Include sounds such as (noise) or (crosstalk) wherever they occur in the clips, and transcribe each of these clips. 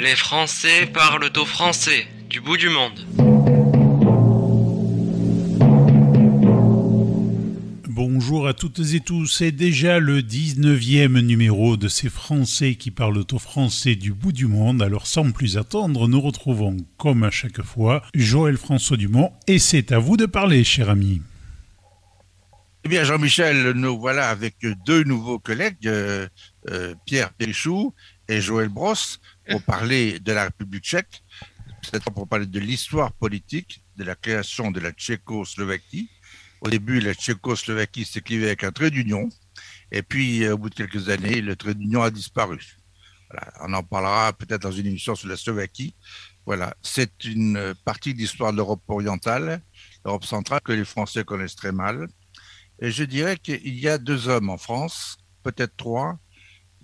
Les Français parlent au français, du bout du monde. Bonjour à toutes et tous, c'est déjà le 19e numéro de ces Français qui parlent au français du bout du monde, alors sans plus attendre, nous retrouvons comme à chaque fois Joël François Dumont et c'est à vous de parler cher ami. Eh bien Jean-Michel, nous voilà avec deux nouveaux collègues, euh, euh, Pierre Périchou et Joël Brosse, pour parler de la République tchèque, peut-être pour parler de l'histoire politique de la création de la Tchécoslovaquie au début, la Tchécoslovaquie s'écrivait avec un trait d'union. Et puis, euh, au bout de quelques années, le trait d'union a disparu. On en parlera peut-être dans une émission sur la Slovaquie. Voilà, c'est une partie de l'histoire de l'Europe orientale, l'Europe centrale, que les Français connaissent très mal. Et je dirais qu'il y a deux hommes en France, peut-être trois,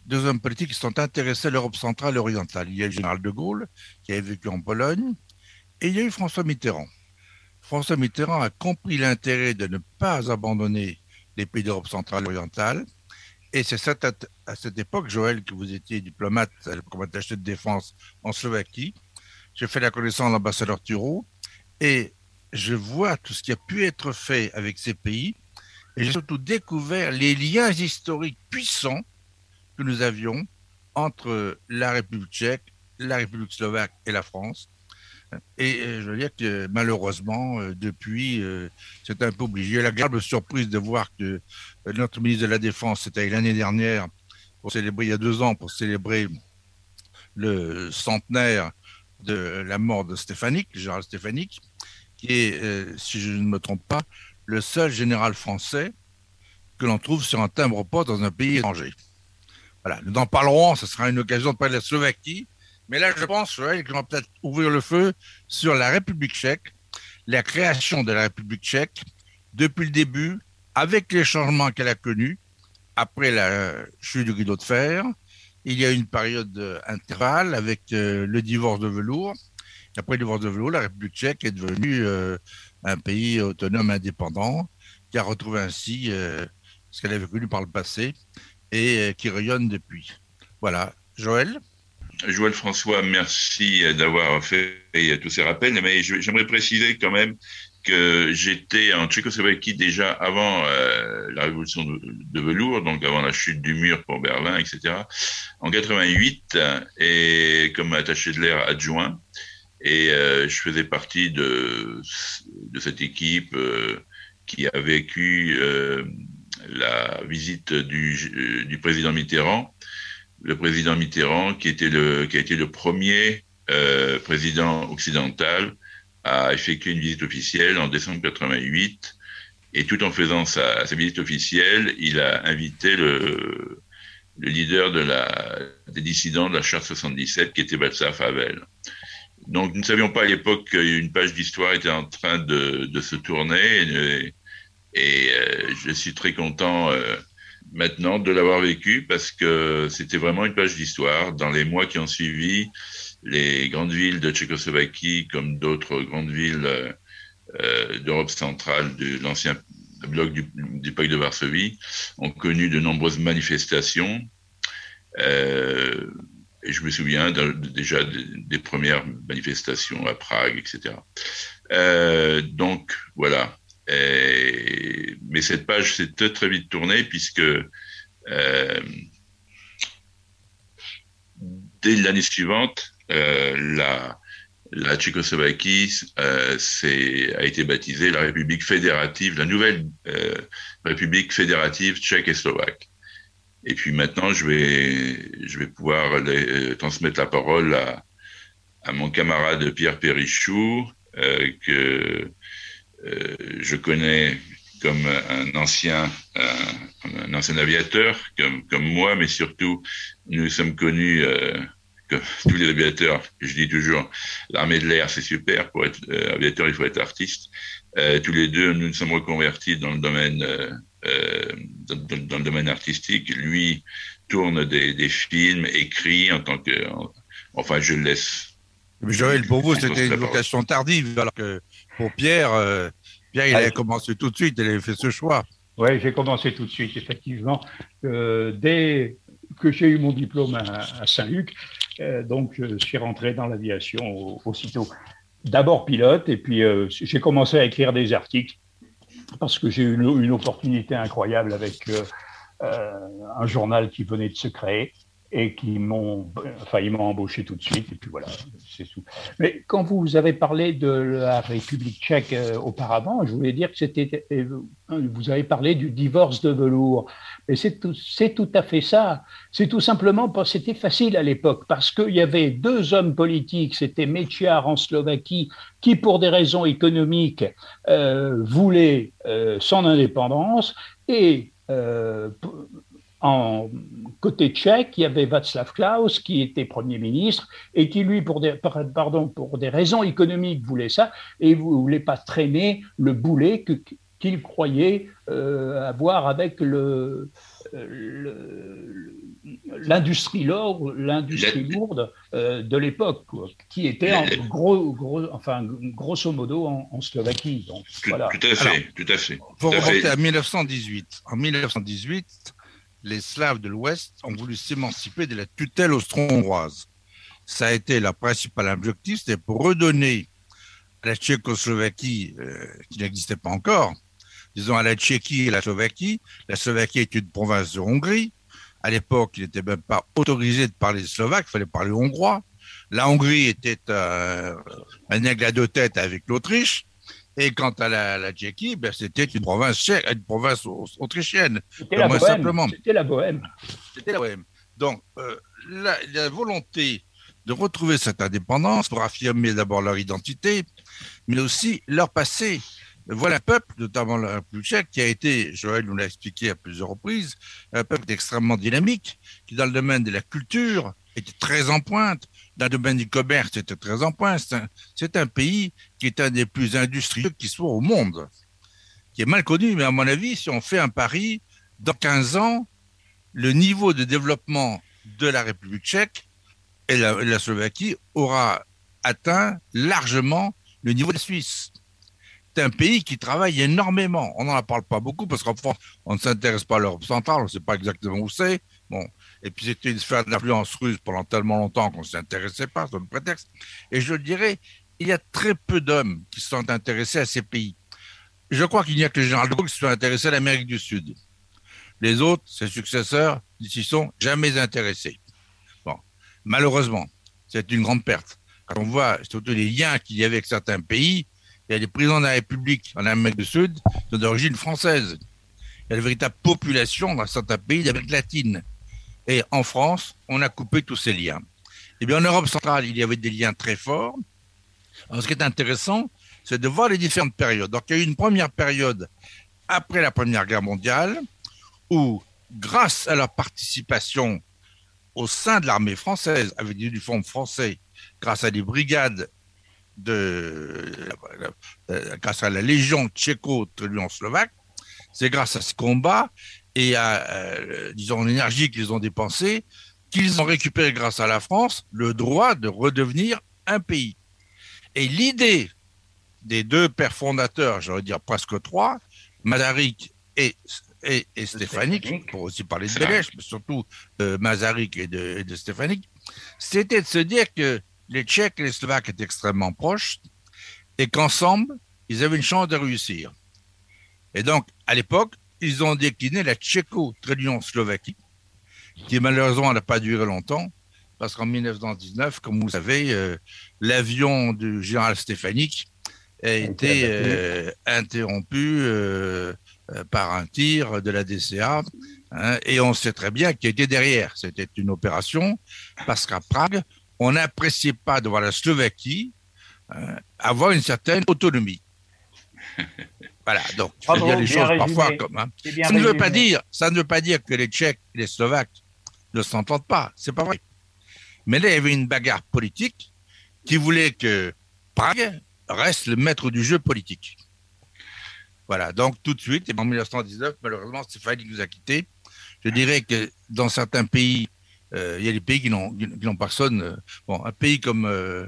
deux hommes politiques qui sont intéressés à l'Europe centrale et orientale. Il y a le général de Gaulle, qui a vécu en Pologne, et il y a eu François Mitterrand. François Mitterrand a compris l'intérêt de ne pas abandonner les pays d'Europe centrale et orientale. Et c'est à cette époque, Joël, que vous étiez diplomate comme attaché de défense en Slovaquie. J'ai fait la connaissance de l'ambassadeur Thureau et je vois tout ce qui a pu être fait avec ces pays. Et j'ai surtout découvert les liens historiques puissants que nous avions entre la République tchèque, la République slovaque et la France. Et euh, je veux dire que malheureusement, euh, depuis, euh, c'est un peu obligé. La grave surprise de voir que notre ministre de la Défense, c'était l'année dernière, pour célébrer, il y a deux ans, pour célébrer le centenaire de la mort de Stéphanique, le général Stéphanique, qui est, si je ne me trompe pas, le seul général français que l'on trouve sur un timbre-poste dans un pays étranger. Voilà, nous en parlerons, ce sera une occasion de parler de la Slovaquie, mais là, je pense ouais, qu'on va peut-être ouvrir le feu sur la République tchèque, la création de la République tchèque, depuis le début, avec les changements qu'elle a connus, après la chute du rideau de fer. Il y a une période intervalle avec euh, le divorce de velours. Après le divorce de velours, la République tchèque est devenue euh, un pays autonome indépendant qui a retrouvé ainsi euh, ce qu'elle avait connu par le passé et qui rayonne depuis. Voilà. Joël? Joël François, merci d'avoir fait tous ces rappels, mais j'aimerais préciser quand même que j'étais en Tchécoslovaquie déjà avant euh, la révolution de, velours, donc avant la chute du mur pour Berlin, etc. En 88, et comme attaché de l'air adjoint, et euh, je faisais partie de, de cette équipe euh, qui a vécu la visite du, du président Mitterrand le président Mitterrand, qui, était le, qui a été le premier euh, président occidental à effectuer une visite officielle en décembre 88. Et tout en faisant sa, visite officielle, il a invité le, le leader des dissidents de la Charte 77, qui était Václav Havel. Donc, nous ne savions pas à l'époque qu'une page d'histoire était en train de, se tourner. Et euh, je suis très content euh, maintenant de l'avoir vécu parce que c'était vraiment une page d'histoire. Dans les mois qui ont suivi, les grandes villes de Tchécoslovaquie, comme d'autres grandes villes euh, d'Europe centrale, de l'ancien bloc du, du, pacte de Varsovie, ont connu de nombreuses manifestations. Et je me souviens déjà des, premières manifestations à Prague, etc. Donc voilà, mais cette page s'est très, vite tournée puisque euh, dès l'année suivante, euh, la, Tchécoslovaquie euh, a été baptisée la République fédérative, la nouvelle euh, République fédérative tchèque et slovaque. Et puis maintenant, je vais, pouvoir transmettre la parole à, mon camarade Pierre Périchou, que euh, je connais comme un ancien, un, ancien aviateur comme, comme moi, mais surtout nous sommes connus euh, comme (laughs) tous les aviateurs. Je dis toujours, l'armée de l'air c'est super. Pour être euh, aviateur, il faut être artiste. Euh, tous les deux, nous nous sommes reconvertis dans le domaine euh, dans, dans, le domaine artistique. Lui tourne des, des films, écrit en tant que, enfin, je le laisse Joël, pour vous, c'était une vocation tardive, alors que pour Pierre, euh, Pierre, il a commencé tout de suite, il avait fait ce choix. Oui, j'ai commencé tout de suite, effectivement. Euh, dès que j'ai eu mon diplôme à, Saint-Luc, donc, je suis rentré dans l'aviation aussitôt. D'abord pilote, et puis j'ai commencé à écrire des articles parce que j'ai eu une, une, opportunité incroyable avec un journal qui venait de se créer et qui m'ont, enfin, ils embauché tout de suite, et puis voilà, c'est tout. Mais quand vous avez parlé de la République tchèque euh, auparavant, je voulais dire que c'était, euh, vous avez parlé du divorce de velours, mais c'est tout, tout à fait ça. C'est tout simplement parce que c'était facile à l'époque, parce qu'il y avait deux hommes politiques, c'était Mečiar en Slovaquie, qui pour des raisons économiques euh, voulait son indépendance, et en côté tchèque, il y avait Václav Klaus qui était Premier ministre et qui, lui, pour des, pardon, pour des raisons économiques, voulait ça et ne voulait pas traîner le boulet qu'il croyait euh, avoir avec le, l'industrie lourde, l'industrie lourde euh, de l'époque, qui était en gros, gros, enfin, grosso modo en, Slovaquie. Donc, tout, voilà. tout, à fait, tout à fait. Pour remonter à 1918. En 1918, les Slaves de l'Ouest ont voulu s'émanciper de la tutelle austro-hongroise. Ça a été leur principal objectif, c'était pour redonner à la Tchécoslovaquie, euh, qui n'existait pas encore, disons à la Tchéquie et la Slovaquie. La Slovaquie est une province de Hongrie. À l'époque, il n'était même pas autorisé de parler slovaque, il fallait parler hongrois. La Hongrie était un aigle à deux têtes avec l'Autriche. Et quant à la, Tchéquie, ben, c'était une province une province autrichienne. C'était la, Bohème. C'était la Bohème. C'était la Bohème. Donc, euh, la, volonté de retrouver cette indépendance pour affirmer d'abord leur identité, mais aussi leur passé. Voilà un peuple, notamment le République tchèque, qui a été, Joël nous l'a expliqué à plusieurs reprises, un peuple extrêmement dynamique, qui dans le domaine de la culture était très en pointe, dans le domaine du commerce, c'était très en point. C'est un, pays qui est un des plus industrieux qui soit au monde, qui est mal connu, mais à mon avis, si on fait un pari, dans 15 ans, le niveau de développement de la République tchèque et la, Slovaquie aura atteint largement le niveau de la Suisse. C'est un pays qui travaille énormément. On n'en parle pas beaucoup parce qu'en France, on ne s'intéresse pas à l'Europe centrale, on ne sait pas exactement où c'est. Bon, et puis c'était une sphère d'influence russe pendant tellement longtemps qu'on ne s'intéressait pas, c'est un prétexte. Et je dirais, il y a très peu d'hommes qui sont intéressés à ces pays. Je crois qu'il n'y a que le général de Gaulle qui sont intéressés à l'Amérique du Sud. Les autres, ses successeurs, n'y s'y sont jamais intéressés. Bon, malheureusement, c'est une grande perte. Quand on voit surtout les liens qu'il y avait avec certains pays, il y a des présidents de la République en Amérique du Sud sont d'origine française. Il y a une véritable population dans certains pays d'Amérique latine. Et en France, on a coupé tous ces liens. Eh bien, en Europe centrale, il y avait des liens très forts. Alors, ce qui est intéressant, c'est de voir les différentes périodes. Donc, il y a eu une première période après la Première Guerre mondiale où, grâce à leur participation au sein de l'armée française, avec des uniformes français, grâce à des brigades de, grâce à la Légion tchéco-slovaque, c'est grâce à ce combat et à, euh, disons, l'énergie qu'ils ont dépensée, qu'ils ont récupéré grâce à la France le droit de redevenir un pays. Et l'idée des deux pères fondateurs, j'aurais dire presque trois, Mazarik et, et, et Stéphanique, pour aussi parler de Belèche, mais surtout de Mazarik et de, de Stéphanique, c'était de se dire que les Tchèques et les Slovaques étaient extrêmement proches et qu'ensemble, ils avaient une chance de réussir. Et donc, à l'époque, ils ont décliné la Tchéco-Slovaquie, qui malheureusement n'a pas duré longtemps, parce qu'en 1919, comme vous savez, euh, l'avion du général Stéphanique a été euh, interrompu euh, par un tir de la DCA, hein, et on sait très bien qui était derrière. C'était une opération, parce qu'à Prague, on n'appréciait pas de voir la Slovaquie avoir une certaine autonomie. (laughs) Voilà, donc il faut dire les choses parfois comme. Hein. Ça ne veut pas dire, ça ne veut pas dire que les Tchèques et les Slovaques ne s'entendent pas. C'est pas vrai. Mais là, il y avait une bagarre politique qui voulait que Prague reste le maître du jeu politique. Voilà, donc tout de suite, et en 1919, malheureusement, Stéphanie nous a quittés. Je dirais que dans certains pays, euh, il y a des pays qui n'ont personne. Euh, bon, un pays comme euh,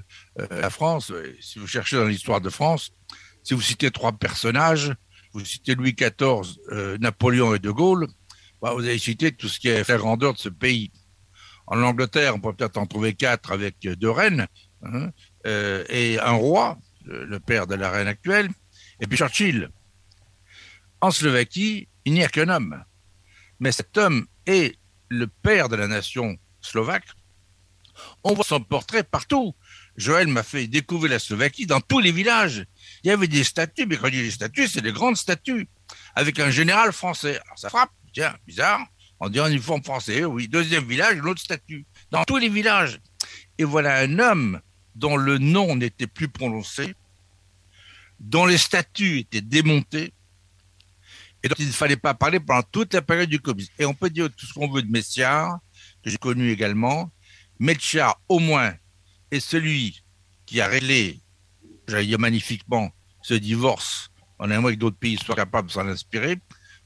la France, si vous cherchez dans l'histoire de France, si vous citez trois personnages, vous citez Louis XIV, euh, Napoléon et De Gaulle, bah, vous avez cité tout ce qui est la grandeur de ce pays. En Angleterre, on peut peut-être en trouver quatre avec deux reines hein, euh, et un roi, le père de la reine actuelle, et puis Churchill. En Slovaquie, il n'y a qu'un homme. Mais cet homme est le père de la nation slovaque. On voit son portrait partout. Joël m'a fait découvrir la Slovaquie dans tous les villages. Il y avait des statues, mais quand je dis des statues, c'est des grandes statues, avec un général français. Alors ça frappe, tiens, bizarre. On dit en uniforme français, oui. Deuxième village, une autre statue. Dans tous les villages. Et voilà un homme dont le nom n'était plus prononcé, dont les statues étaient démontées, et dont il ne fallait pas parler pendant toute la période du Covid. Et on peut dire tout ce qu'on veut de Messiard, que j'ai connu également. Messiard, au moins, est celui qui a réglé, j'allais dire magnifiquement, ce divorce, un mois que d'autres pays soient capables de s'en inspirer,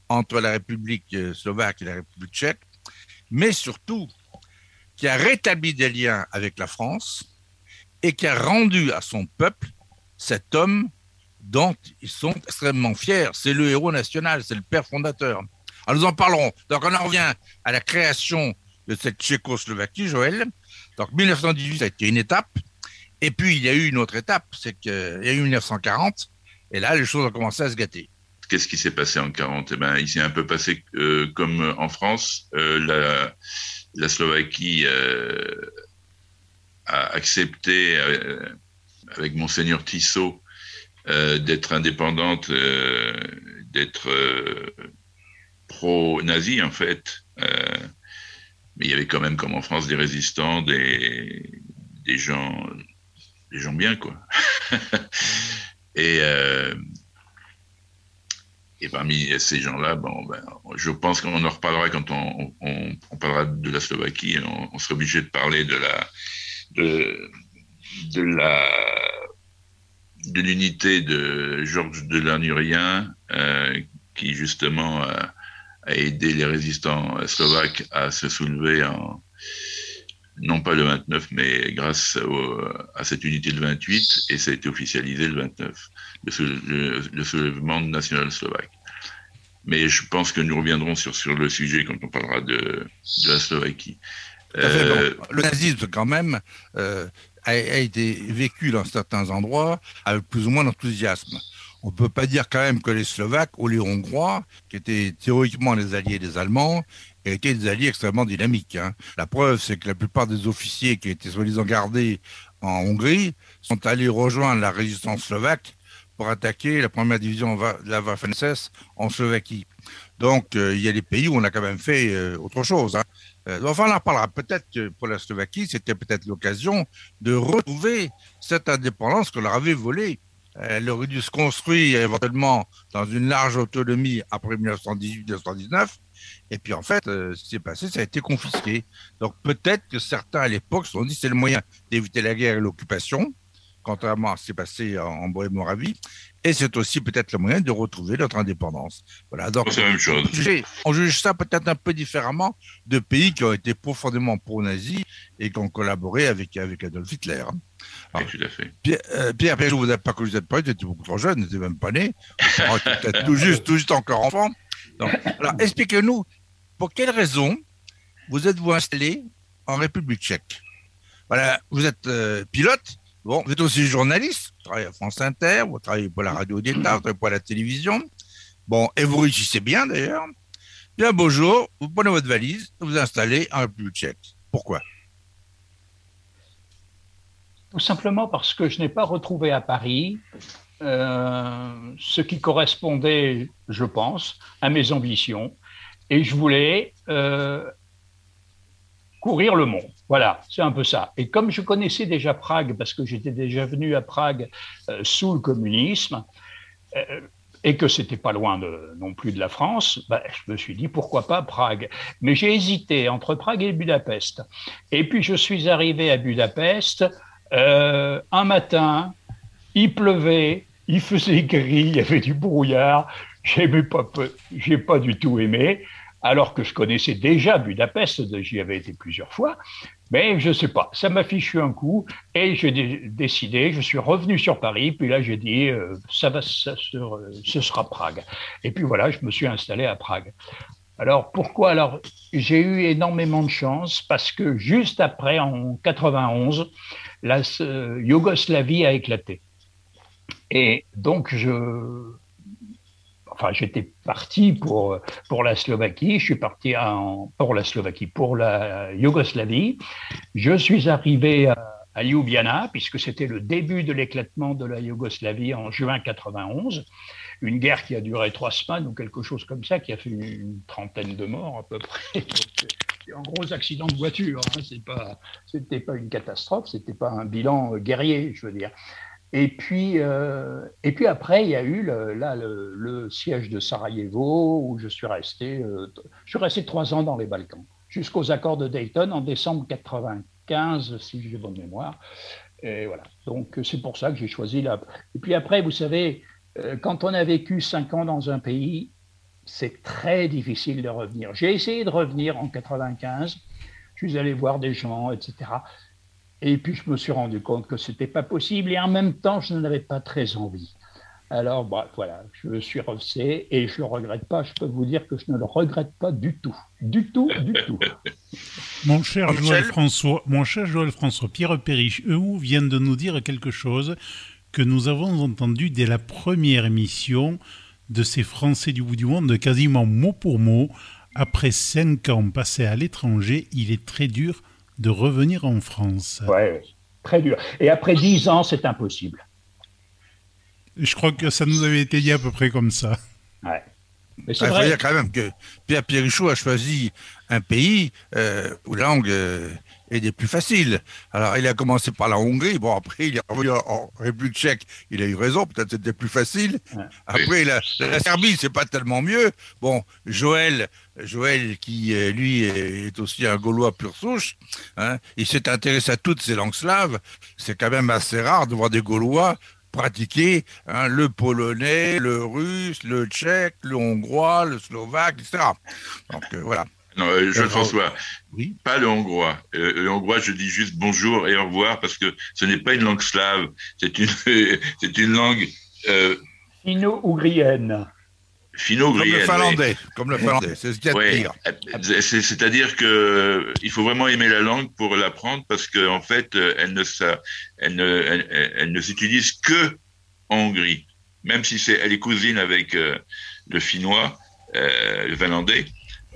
entre la République euh, slovaque et la République tchèque, mais surtout qui a rétabli des liens avec la France et qui a rendu à son peuple cet homme dont ils sont extrêmement fiers. C'est le héros national, c'est le père fondateur. Alors nous en parlerons. Donc on en revient à la création de cette Tchécoslovaquie, Joël. Donc 1918, ça a été une étape. Et puis il y a eu une autre étape, c'est qu'il y a eu 1940. Et là, les choses ont commencé à se gâter. Qu'est-ce qui s'est passé en 40 Eh ben, il s'est un peu passé euh, comme en France. Euh, la, Slovaquie euh, a accepté, avec monseigneur Tissot, euh, d'être indépendante, euh, d'être euh, pro-nazi en fait. mais il y avait quand même, comme en France, des résistants, des, des gens, des gens bien quoi. (laughs) et et parmi ces gens-là, bon, ben, je pense qu'on en reparlera quand on, parlera de la Slovaquie. On, sera obligé de parler de la, de, la de l'unité de Georges Delannurien, euh, qui justement a, aidé les résistants slovaques à se soulever en, non pas le 29, mais grâce à cette unité le 28, et ça a été officialisé le 29, le, soulèvement national slovaque. Mais je pense que nous reviendrons sur, sur le sujet quand on parlera de, de la Slovaquie. Euh, le nazisme, quand même, euh, a, été vécu dans certains endroits avec plus ou moins d'enthousiasme. On ne peut pas dire quand même que les Slovaques ou les Hongrois, qui étaient théoriquement les alliés des Allemands, étaient des alliés extrêmement dynamiques. Hein. La preuve, c'est que la plupart des officiers qui étaient soi-disant gardés en Hongrie sont allés rejoindre la résistance slovaque pour attaquer la première division de la Waffen-SS en Slovaquie. Donc, euh, il y a des pays où on a quand même fait euh, autre chose. Hein. Euh, enfin, on en parlera. Peut-être pour la Slovaquie, c'était peut-être l'occasion de retrouver cette indépendance que leur avait volée. Elle aurait dû se construire éventuellement dans une large autonomie après 1918-1919. Et puis en fait, ce qui s'est passé, ça a été confisqué. Donc peut-être que certains à l'époque se sont dit c'est le moyen d'éviter la guerre et l'occupation contrairement à ce qui s'est passé en Bohème-Moravie. Et c'est aussi peut-être le moyen de retrouver notre indépendance. Voilà. Donc, c'est la même chose. On juge, ça peut-être un peu différemment de pays qui ont été profondément pro-nazis et qui ont collaboré avec, avec Adolf Hitler. Alors, tout à fait. Pierre, euh, Pierre, je vous ai pas connu cette période, vous étiez beaucoup trop jeune, vous n'étiez même pas né. peut-être tout juste, tout juste encore enfant. Alors, expliquez-nous, pour quelles raisons vous êtes-vous installé en République tchèque? Voilà, vous êtes euh, pilote, Bon, vous êtes aussi journaliste, vous travaillez à France Inter, vous travaillez pour la radio d'État, vous travaillez pour la télévision. Bon, et vous réussissez bien d'ailleurs. Bien un beau jour, vous prenez votre valise et vous installez en République tchèque. Pourquoi? Tout simplement parce que je n'ai pas retrouvé à Paris euh, ce qui correspondait, je pense, à mes ambitions. Et je voulais euh, courir le monde. Voilà, c'est un peu ça. Et comme je connaissais déjà Prague, parce que j'étais déjà venu à Prague euh, sous le communisme, et que c'était pas loin non plus de la France, bah, je me suis dit pourquoi pas Prague. Mais j'ai hésité entre Prague et Budapest. Et puis je suis arrivé à Budapest un matin, il pleuvait, il faisait gris, il y avait du brouillard. J'aimais pas, j'ai pas du tout aimé alors que je connaissais déjà Budapest, j'y avais été plusieurs fois, mais je sais pas, ça m'a fichu un coup et j'ai décidé, je suis revenu sur Paris, puis là j'ai dit, euh, ça va, ça, ce sera Prague. Et puis voilà, je me suis installé à Prague. Alors pourquoi? Alors j'ai eu énormément de chance parce que juste après, en 91, la Yougoslavie a éclaté. Et donc je, enfin j'étais parti pour pour la Slovaquie, je suis parti en, pour la Slovaquie, pour la Yougoslavie. Je suis arrivé à, Ljubljana puisque c'était le début de l'éclatement de la Yougoslavie en juin 91 une guerre qui a duré trois semaines ou quelque chose comme ça, qui a fait une, trentaine de morts à peu près. un gros accident de voiture. Hein. C'est pas, pas une catastrophe, c'était pas un bilan guerrier, je veux dire. Et puis, euh, et puis après, il y a eu le, là le, siège de Sarajevo où je suis resté, euh, je suis resté trois ans dans les Balkans jusqu'aux accords de Dayton en décembre 95, si j'ai bonne mémoire. Et voilà. Donc c'est pour ça que j'ai choisi là. Et puis après, vous savez, euh, quand on a vécu cinq ans dans un pays, c'est très difficile de revenir. J'ai essayé de revenir en 95, je suis allé voir des gens, etc. Et puis je me suis rendu compte que ce n'était pas possible et en même temps, je n'en avais pas très envie. Alors bah, voilà, je me suis refait et je ne le regrette pas. Je peux vous dire que je ne le regrette pas du tout. Du tout, du tout. (laughs) Mon cher Joël François, mon cher Joël François, Pierre Perriche, eux vient de nous dire quelque chose que nous avons entendu dès la première émission de ces Français du bout du monde, quasiment mot pour mot. Après cinq ans passés à l'étranger, il est très dur de revenir en France. Oui, très dur. Et après dix ans, c'est impossible. Je crois que ça nous avait été dit à peu près comme ça. Ouais. Mais il faut dire quand même que Pierre Pierrichou a choisi un pays euh, où la langue euh, est des plus faciles. Alors, il a commencé par la Hongrie. Bon, après, il est revenu en République tchèque. Il a eu raison. Peut-être c'était plus facile. Après, la, la Serbie, c'est pas tellement mieux. Bon, Joël, Joël qui, euh, lui, est aussi un Gaulois pur souche, hein, il s'est intéressé à toutes ces langues slaves. C'est quand même assez rare de voir des Gaulois pratiquer hein, le polonais, le russe, le tchèque, le hongrois, le slovaque, etc. Donc, euh, voilà. Non, euh, Jean-François, oui pas le hongrois. Euh, le hongrois, je dis juste bonjour et au revoir parce que ce n'est pas une langue slave, c'est une, (laughs) c'est une langue. Euh, Finno-ougrienne. Finno-ougrienne. Comme le finlandais, comme le finlandais, c'est ce qu'il y a de pire. C'est-à-dire que il faut vraiment aimer la langue pour l'apprendre parce qu'en en fait, elle ne, ça, elle ne, elle, ne s'utilise que en Hongrie, même si c'est, elle est cousine avec le finnois, le finlandais.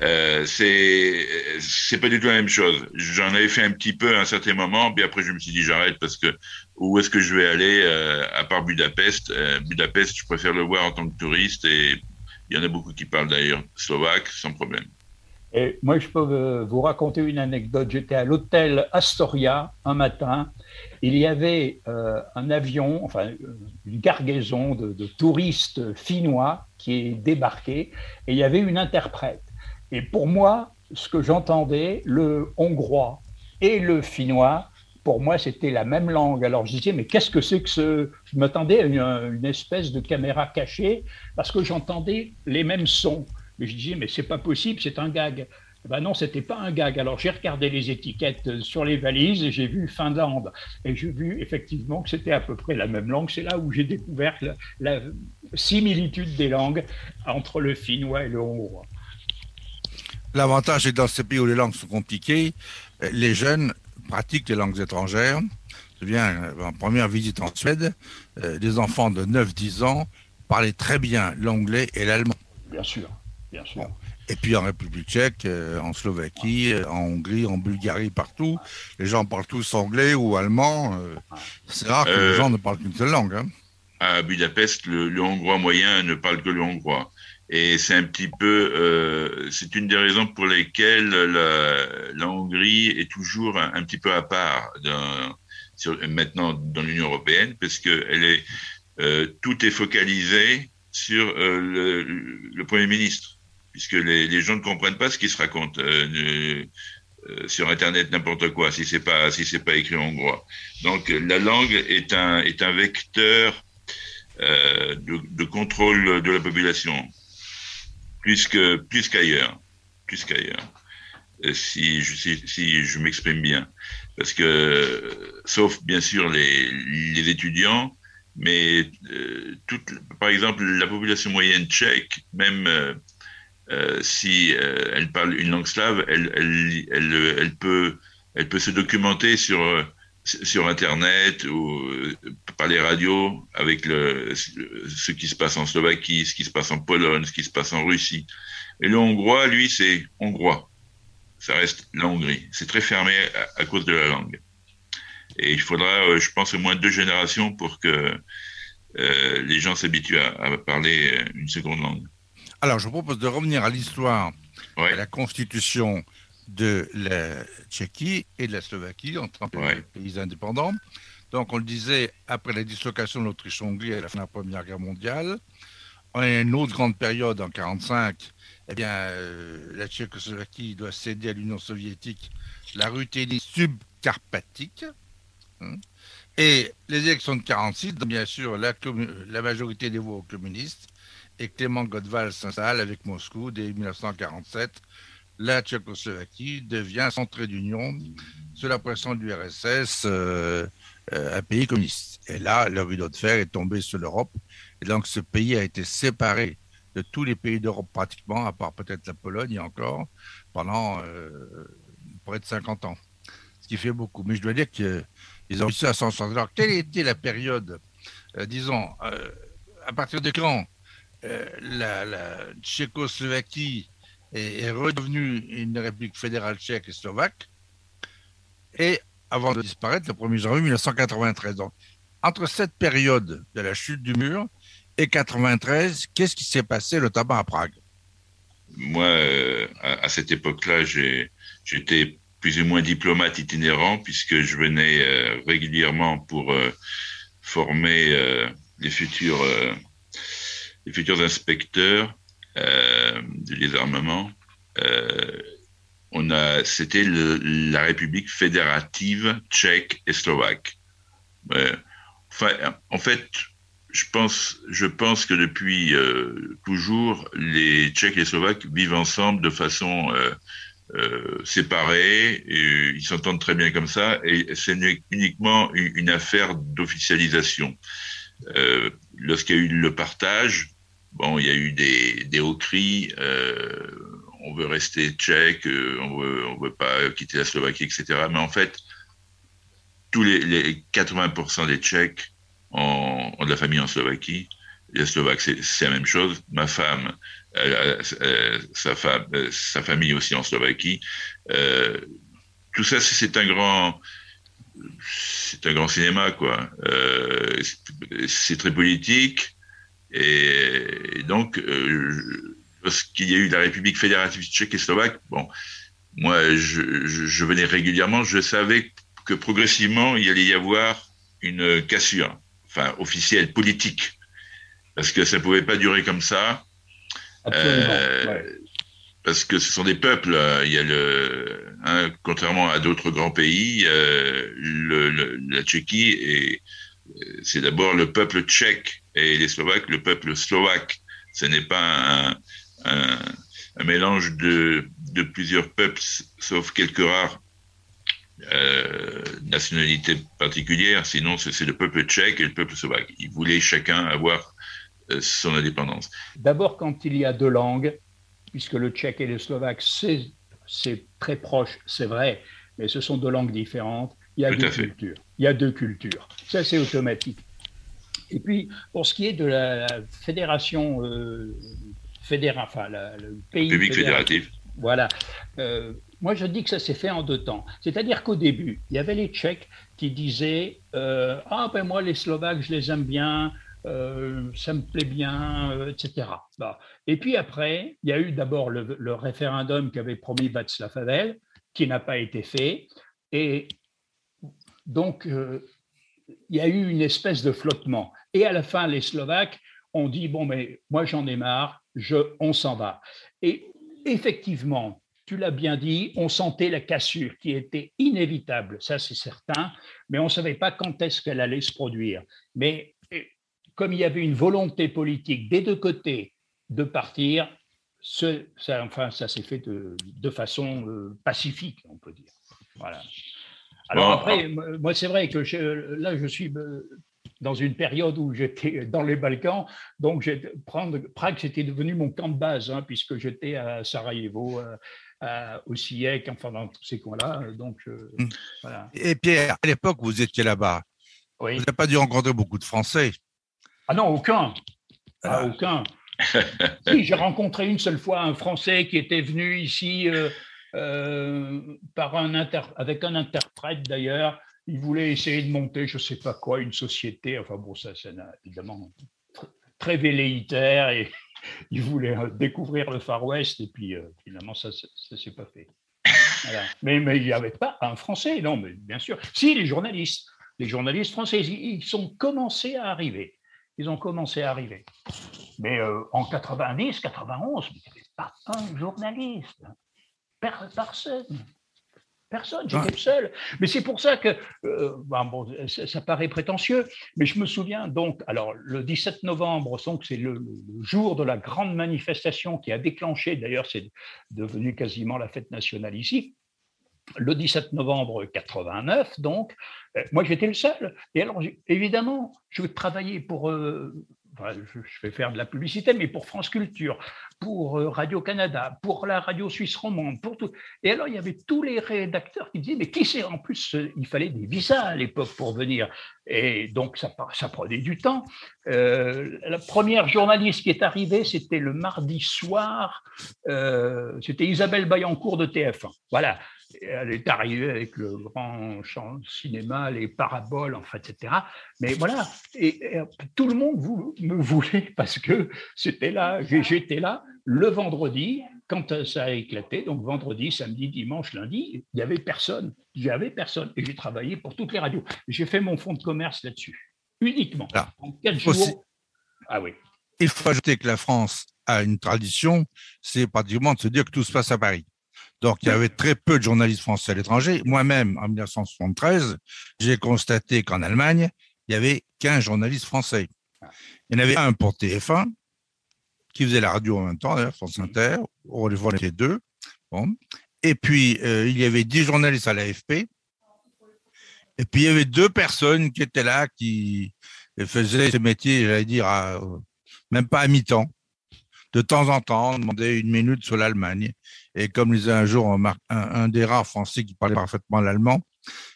Euh, c'est c'est pas du tout la même chose. J'en avais fait un petit peu à un certain moment, puis après je me suis dit j'arrête parce que où est-ce que je vais aller euh, à part Budapest? Euh, Budapest, je préfère le voir en tant que touriste et il y en a beaucoup qui parlent d'ailleurs slovaque sans problème. Et moi, je peux vous raconter une anecdote. J'étais à l'hôtel Astoria un matin. Il y avait un avion, enfin une cargaison de, touristes finnois qui est débarqué et il y avait une interprète. Et pour moi, ce que j'entendais, le hongrois et le finnois, pour moi, c'était la même langue. Alors je disais, mais qu'est-ce que c'est que ce... Je m'attendais à une, espèce de caméra cachée parce que j'entendais les mêmes sons. Mais je disais, mais c'est pas possible, c'est un gag. Ben non, c'était pas un gag. Alors j'ai regardé les étiquettes sur les valises et j'ai vu Finlande. Et j'ai vu effectivement que c'était à peu près la même langue. C'est là où j'ai découvert la similitude des langues entre le finnois et le hongrois. L'avantage est que dans ces pays où les langues sont compliquées, les jeunes pratiquent les langues étrangères. Je viens euh, en première visite en Suède, euh, des enfants de 9-10 ans parlaient très bien l'anglais et l'allemand. Bien sûr, bien sûr. Et puis en République tchèque, euh, en Slovaquie, en Hongrie, en Bulgarie, partout, les gens parlent tous anglais ou allemand. c'est rare que les gens ne parlent qu'une seule langue. Hein. À Budapest, le, hongrois moyen ne parle que le hongrois. Et c'est un petit peu, euh, c'est une des raisons pour lesquelles la, la Hongrie est toujours un, petit peu à part dans, sur, maintenant dans l'Union européenne, parce que elle est, euh, tout est focalisé sur euh, le, le, Premier ministre, puisque les, les, gens ne comprennent pas ce qui se raconte euh, euh, sur Internet, n'importe quoi, si c'est pas si c'est pas écrit en hongrois. Donc la langue est un est un vecteur de, de contrôle de la population plus plus qu'ailleurs, plus qu'ailleurs. Euh, si je si, je m'exprime bien, parce que sauf bien sûr les, les étudiants, mais euh, par exemple la population moyenne tchèque, même euh, si elle parle une langue slave, elle, elle, elle, elle, peut, elle peut se documenter sur sur Internet ou par les radios avec le, ce qui se passe en Slovaquie, ce qui se passe en Pologne, ce qui se passe en Russie. Et le hongrois, lui, c'est hongrois. Ça reste la Hongrie. C'est très fermé à, cause de la langue. Et il faudra, euh, je pense, au moins deux générations pour que euh, les gens s'habituent à, parler une seconde langue. Alors, je vous propose de revenir à l'histoire de la constitution de la Tchéquie et de la Slovaquie en tant que pays indépendants. Donc, on le disait, après la dislocation de l'Autriche-Hongrie à la fin de la Première Guerre mondiale, on a une autre grande période en 1945 eh bien, euh, la Tchécoslovaquie doit céder à l'Union soviétique la Ruthénie subcarpatique. Hein. et les élections de 1946, bien sûr la, la, majorité des voix aux communistes, et Clément Godval s'installe avec Moscou dès 1947. La Tchécoslovaquie devient centre d'union sous la pression du RSS, euh, euh, un pays communiste. Et là, le rideau de fer est tombé sur l'Europe. Et donc, ce pays a été séparé de tous les pays d'Europe pratiquement, à part peut-être la Pologne encore, pendant euh, près de 50 ans. Ce qui fait beaucoup. Mais je dois dire qu'ils ont réussi à s'en sortir. Alors, quelle était la période, disons, à partir de quand la, Tchécoslovaquie est, redevenue une république fédérale tchèque et slovaque, et avant de disparaître le 1er janvier 1993. Donc, entre cette période de la chute du mur et 93, qu'est-ce qui s'est passé notamment à Prague? Moi, euh, à, cette époque-là, j'étais plus ou moins diplomate itinérant puisque je venais euh, régulièrement pour euh, former les futurs inspecteurs de désarmement. on a, c'était la République fédérative tchèque et slovaque. enfin, en fait, je pense, je pense que depuis euh, toujours, les Tchèques et les Slovaques vivent ensemble de façon euh, euh, séparée. Ils s'entendent très bien comme ça. Et c'est uniquement une, affaire d'officialisation. Euh, Lorsqu'il y a eu le partage, bon, il y a eu des, hauts cris. Euh, on veut rester tchèque, on veut, on veut pas quitter la Slovaquie, etc. Mais en fait, tous les, les 80% des Tchèques ont, de la famille en Slovaquie. Les Slovaques, c'est la même chose. Ma femme, sa, euh, sa famille aussi en Slovaquie. Euh, tout ça, c'est un grand, c'est un grand cinéma, quoi. Euh, c'est très politique. Et, donc, lorsqu'il y a eu la République fédérative tchèque et slovaque, bon, moi, je, je, venais régulièrement, je savais que progressivement, il allait y avoir une cassure enfin officielle, politique, parce que ça ne pouvait pas durer comme ça. Euh, parce que ce sont des peuples. Euh, il y a le, hein, contrairement à d'autres grands pays, euh, le, la Tchéquie et c'est d'abord le peuple tchèque et les Slovaques le peuple slovaque. Ce n'est pas un, mélange de, plusieurs peuples, sauf quelques rares euh, nationalité particulière, sinon c'est le peuple tchèque et le peuple slovaque. Ils voulaient chacun avoir euh, son indépendance. D'abord, quand il y a deux langues, puisque le tchèque et le slovaque, c'est très proche, c'est vrai, mais ce sont deux langues différentes, il y a deux cultures. Il y a deux cultures. Ça, c'est automatique. Et puis, pour ce qui est de la fédération euh, fédérale, enfin, le pays. Fédérative. Voilà. Euh, moi, je dis que ça s'est fait en deux temps. C'est-à-dire qu'au début, il y avait les Tchèques qui disaient euh, Ah, ben moi, les Slovaques, je les aime bien, euh, ça me plaît bien, euh, etc. Bah. Et puis après, il y a eu d'abord le, référendum qu'avait promis Václav Havel, qui n'a pas été fait. Et donc, il y a eu une espèce de flottement. Et à la fin, les Slovaques ont dit Bon, mais moi, j'en ai marre, je, on s'en va. Et effectivement, tu l'as bien dit, on sentait la cassure qui était inévitable, ça c'est certain, mais on ne savait pas quand est-ce qu'elle allait se produire. Mais eh, comme il y avait une volonté politique des deux côtés de partir, ça, enfin, ça s'est fait de, façon euh, pacifique, on peut dire. Voilà. Alors après, moi c'est vrai que là je suis euh, dans une période où j'étais (laughs) dans les Balkans. Donc, Prague, c'était devenu mon camp de base, hein, puisque j'étais à Sarajevo, euh, au SIEC, enfin dans tous ces coins-là. Donc, hmm. Et Pierre, à l'époque, vous étiez là-bas. Vous n'avez pas dû rencontrer beaucoup de Français. Ah non, aucun. Ah, aucun. (laughs) si, j'ai rencontré une seule fois un Français qui était venu ici euh, euh, par un avec un interprète d'ailleurs. Il voulait essayer de monter, je ne sais pas quoi, une société. Enfin bon, ça, c'est évidemment très velléitaire et (laughs) il voulait euh, découvrir le Far West et puis finalement, ça ne s'est pas fait. Mais, mais il n'y avait pas un Français, non, mais bien sûr. Si, les journalistes. Les journalistes français, ils sont commencés à arriver ils ont commencé à arriver. Mais euh, en 90, 91, il n'y avait pas un journaliste. Personne. Personne, j'étais le seul. Mais c'est pour ça que, euh, bon, ça, paraît prétentieux, mais je me souviens donc, alors le 17 novembre, c'est le, le, jour de la grande manifestation qui a déclenché, d'ailleurs c'est devenu quasiment la fête nationale ici, le 17 novembre 89, donc, euh, moi j'étais le seul. Et alors, évidemment, je veux travailler pour, euh, je vais faire de la publicité, mais pour France Culture, pour euh, Radio-Canada, pour la radio suisse romande, pour tout. Et alors, il y avait tous les rédacteurs qui disaient, mais qui sait, en plus, il fallait des visas à l'époque pour venir. Et donc, ça, ça prenait du temps. la première journaliste qui est arrivée, c'était le mardi soir, c'était Isabelle Bayancourt de TF1. Voilà elle est arrivée avec le grand champ cinéma, les paraboles, enfin, etc. Mais voilà, et, tout le monde me voulait (laughs) parce que c'était là, j'étais là le vendredi quand ça a éclaté. Donc vendredi, samedi, dimanche, lundi, il n'y avait personne. J'avais personne et j'ai travaillé pour toutes les radios. J'ai fait mon fonds de commerce là-dessus, uniquement. en quatre jours. Ah oui. Il faut ajouter que la France a une tradition, c'est pratiquement de se dire que tout se passe à Paris. Donc, il y avait très peu de journalistes français à l'étranger. Moi-même, en 1973, j'ai constaté qu'en Allemagne, il y avait 15 journalistes français. Il y en avait un pour TF1, qui faisait la radio en même temps, d'ailleurs, France Inter. On les deux. Bon. Et puis, euh, il y avait 10 journalistes à l'AFP. Et puis, il y avait deux personnes qui étaient là, qui faisaient ce métier, j'allais dire, même pas à mi-temps. De temps en temps, on demandait une minute sur l'Allemagne. Et comme disait un jour un, des rares Français qui parlait parfaitement l'allemand,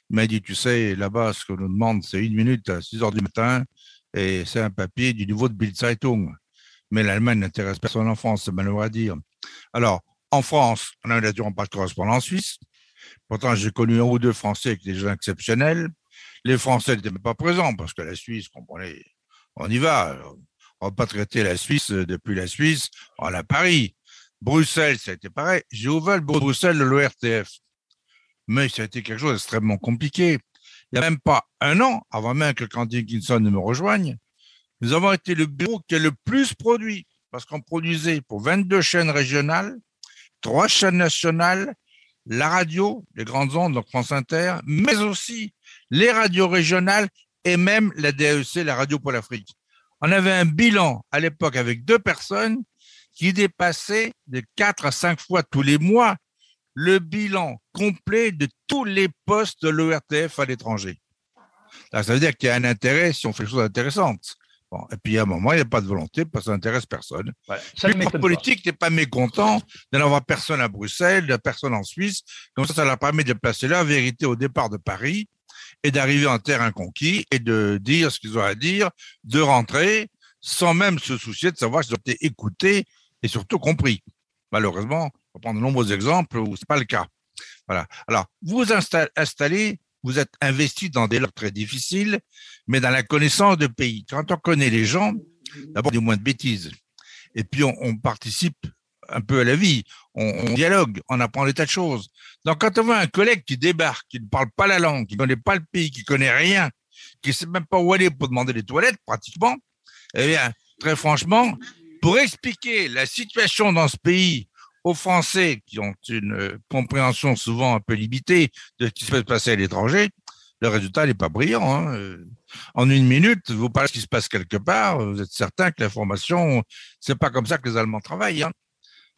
il m'a dit, tu sais, là-bas, ce qu'on nous demande, c'est une minute à 6 heures du matin, et c'est un papier du niveau de Bild Zeitung. Mais l'Allemagne n'intéresse personne en France, c'est malheureux à dire. Alors, en France, on a naturellement pas de correspondant en Suisse. Pourtant, j'ai connu un ou deux Français avec des gens exceptionnels. Les Français n'étaient pas présents parce que la Suisse, comprenez, on y va. On va pas traiter la Suisse depuis la Suisse, on a Paris. Bruxelles, ça a été pareil. J'ai ouvert le Bruxelles de l'ORTF. Mais ça a été quelque chose d'extrêmement compliqué. Il n'y a même pas un an, avant même que candidat Kinson ne me rejoigne, nous avons été le bureau qui a le plus produit, parce qu'on produisait pour 22 chaînes régionales, trois chaînes nationales, la radio, les grandes ondes, donc France Inter, mais aussi les radios régionales et même la DEC, la radio pour l'Afrique. On avait un bilan à l'époque avec deux personnes qui dépassait de 4 à 5 fois tous les mois le bilan complet de tous les postes de l'ORTF à l'étranger. Ça veut dire qu'il y a un intérêt si on fait des choses intéressantes. Bon, et puis à un moment, il n'y a pas de volonté parce que ça n'intéresse personne. le politique n'est pas mécontent de n'avoir personne à Bruxelles, de personne en Suisse. Comme ça, ça leur permet de placer la vérité au départ de Paris et d'arriver en terrain conquis et de dire ce qu'ils ont à dire, de rentrer sans même se soucier de savoir s'ils ont été écoutés et surtout compris. Malheureusement, on va prendre de nombreux exemples où ce n'est pas le cas. Voilà. Alors, vous installez, vous êtes investi dans des lots très difficiles, mais dans la connaissance de pays. Quand on connaît les gens, d'abord, du moins de bêtises. Et puis, on, participe un peu à la vie. On, dialogue, on apprend des tas de choses. Donc, quand on voit un collègue qui débarque, qui ne parle pas la langue, qui ne connaît pas le pays, qui connaît rien, qui ne sait même pas où aller pour demander des toilettes, pratiquement, eh bien, très franchement, pour expliquer la situation dans ce pays aux Français qui ont une compréhension souvent un peu limitée de ce qui se peut passer à l'étranger, le résultat n'est pas brillant. Hein. Euh, en une minute, vous parlez de ce qui se passe quelque part, vous êtes certain que l'information, c'est pas comme ça que les Allemands travaillent. Hein.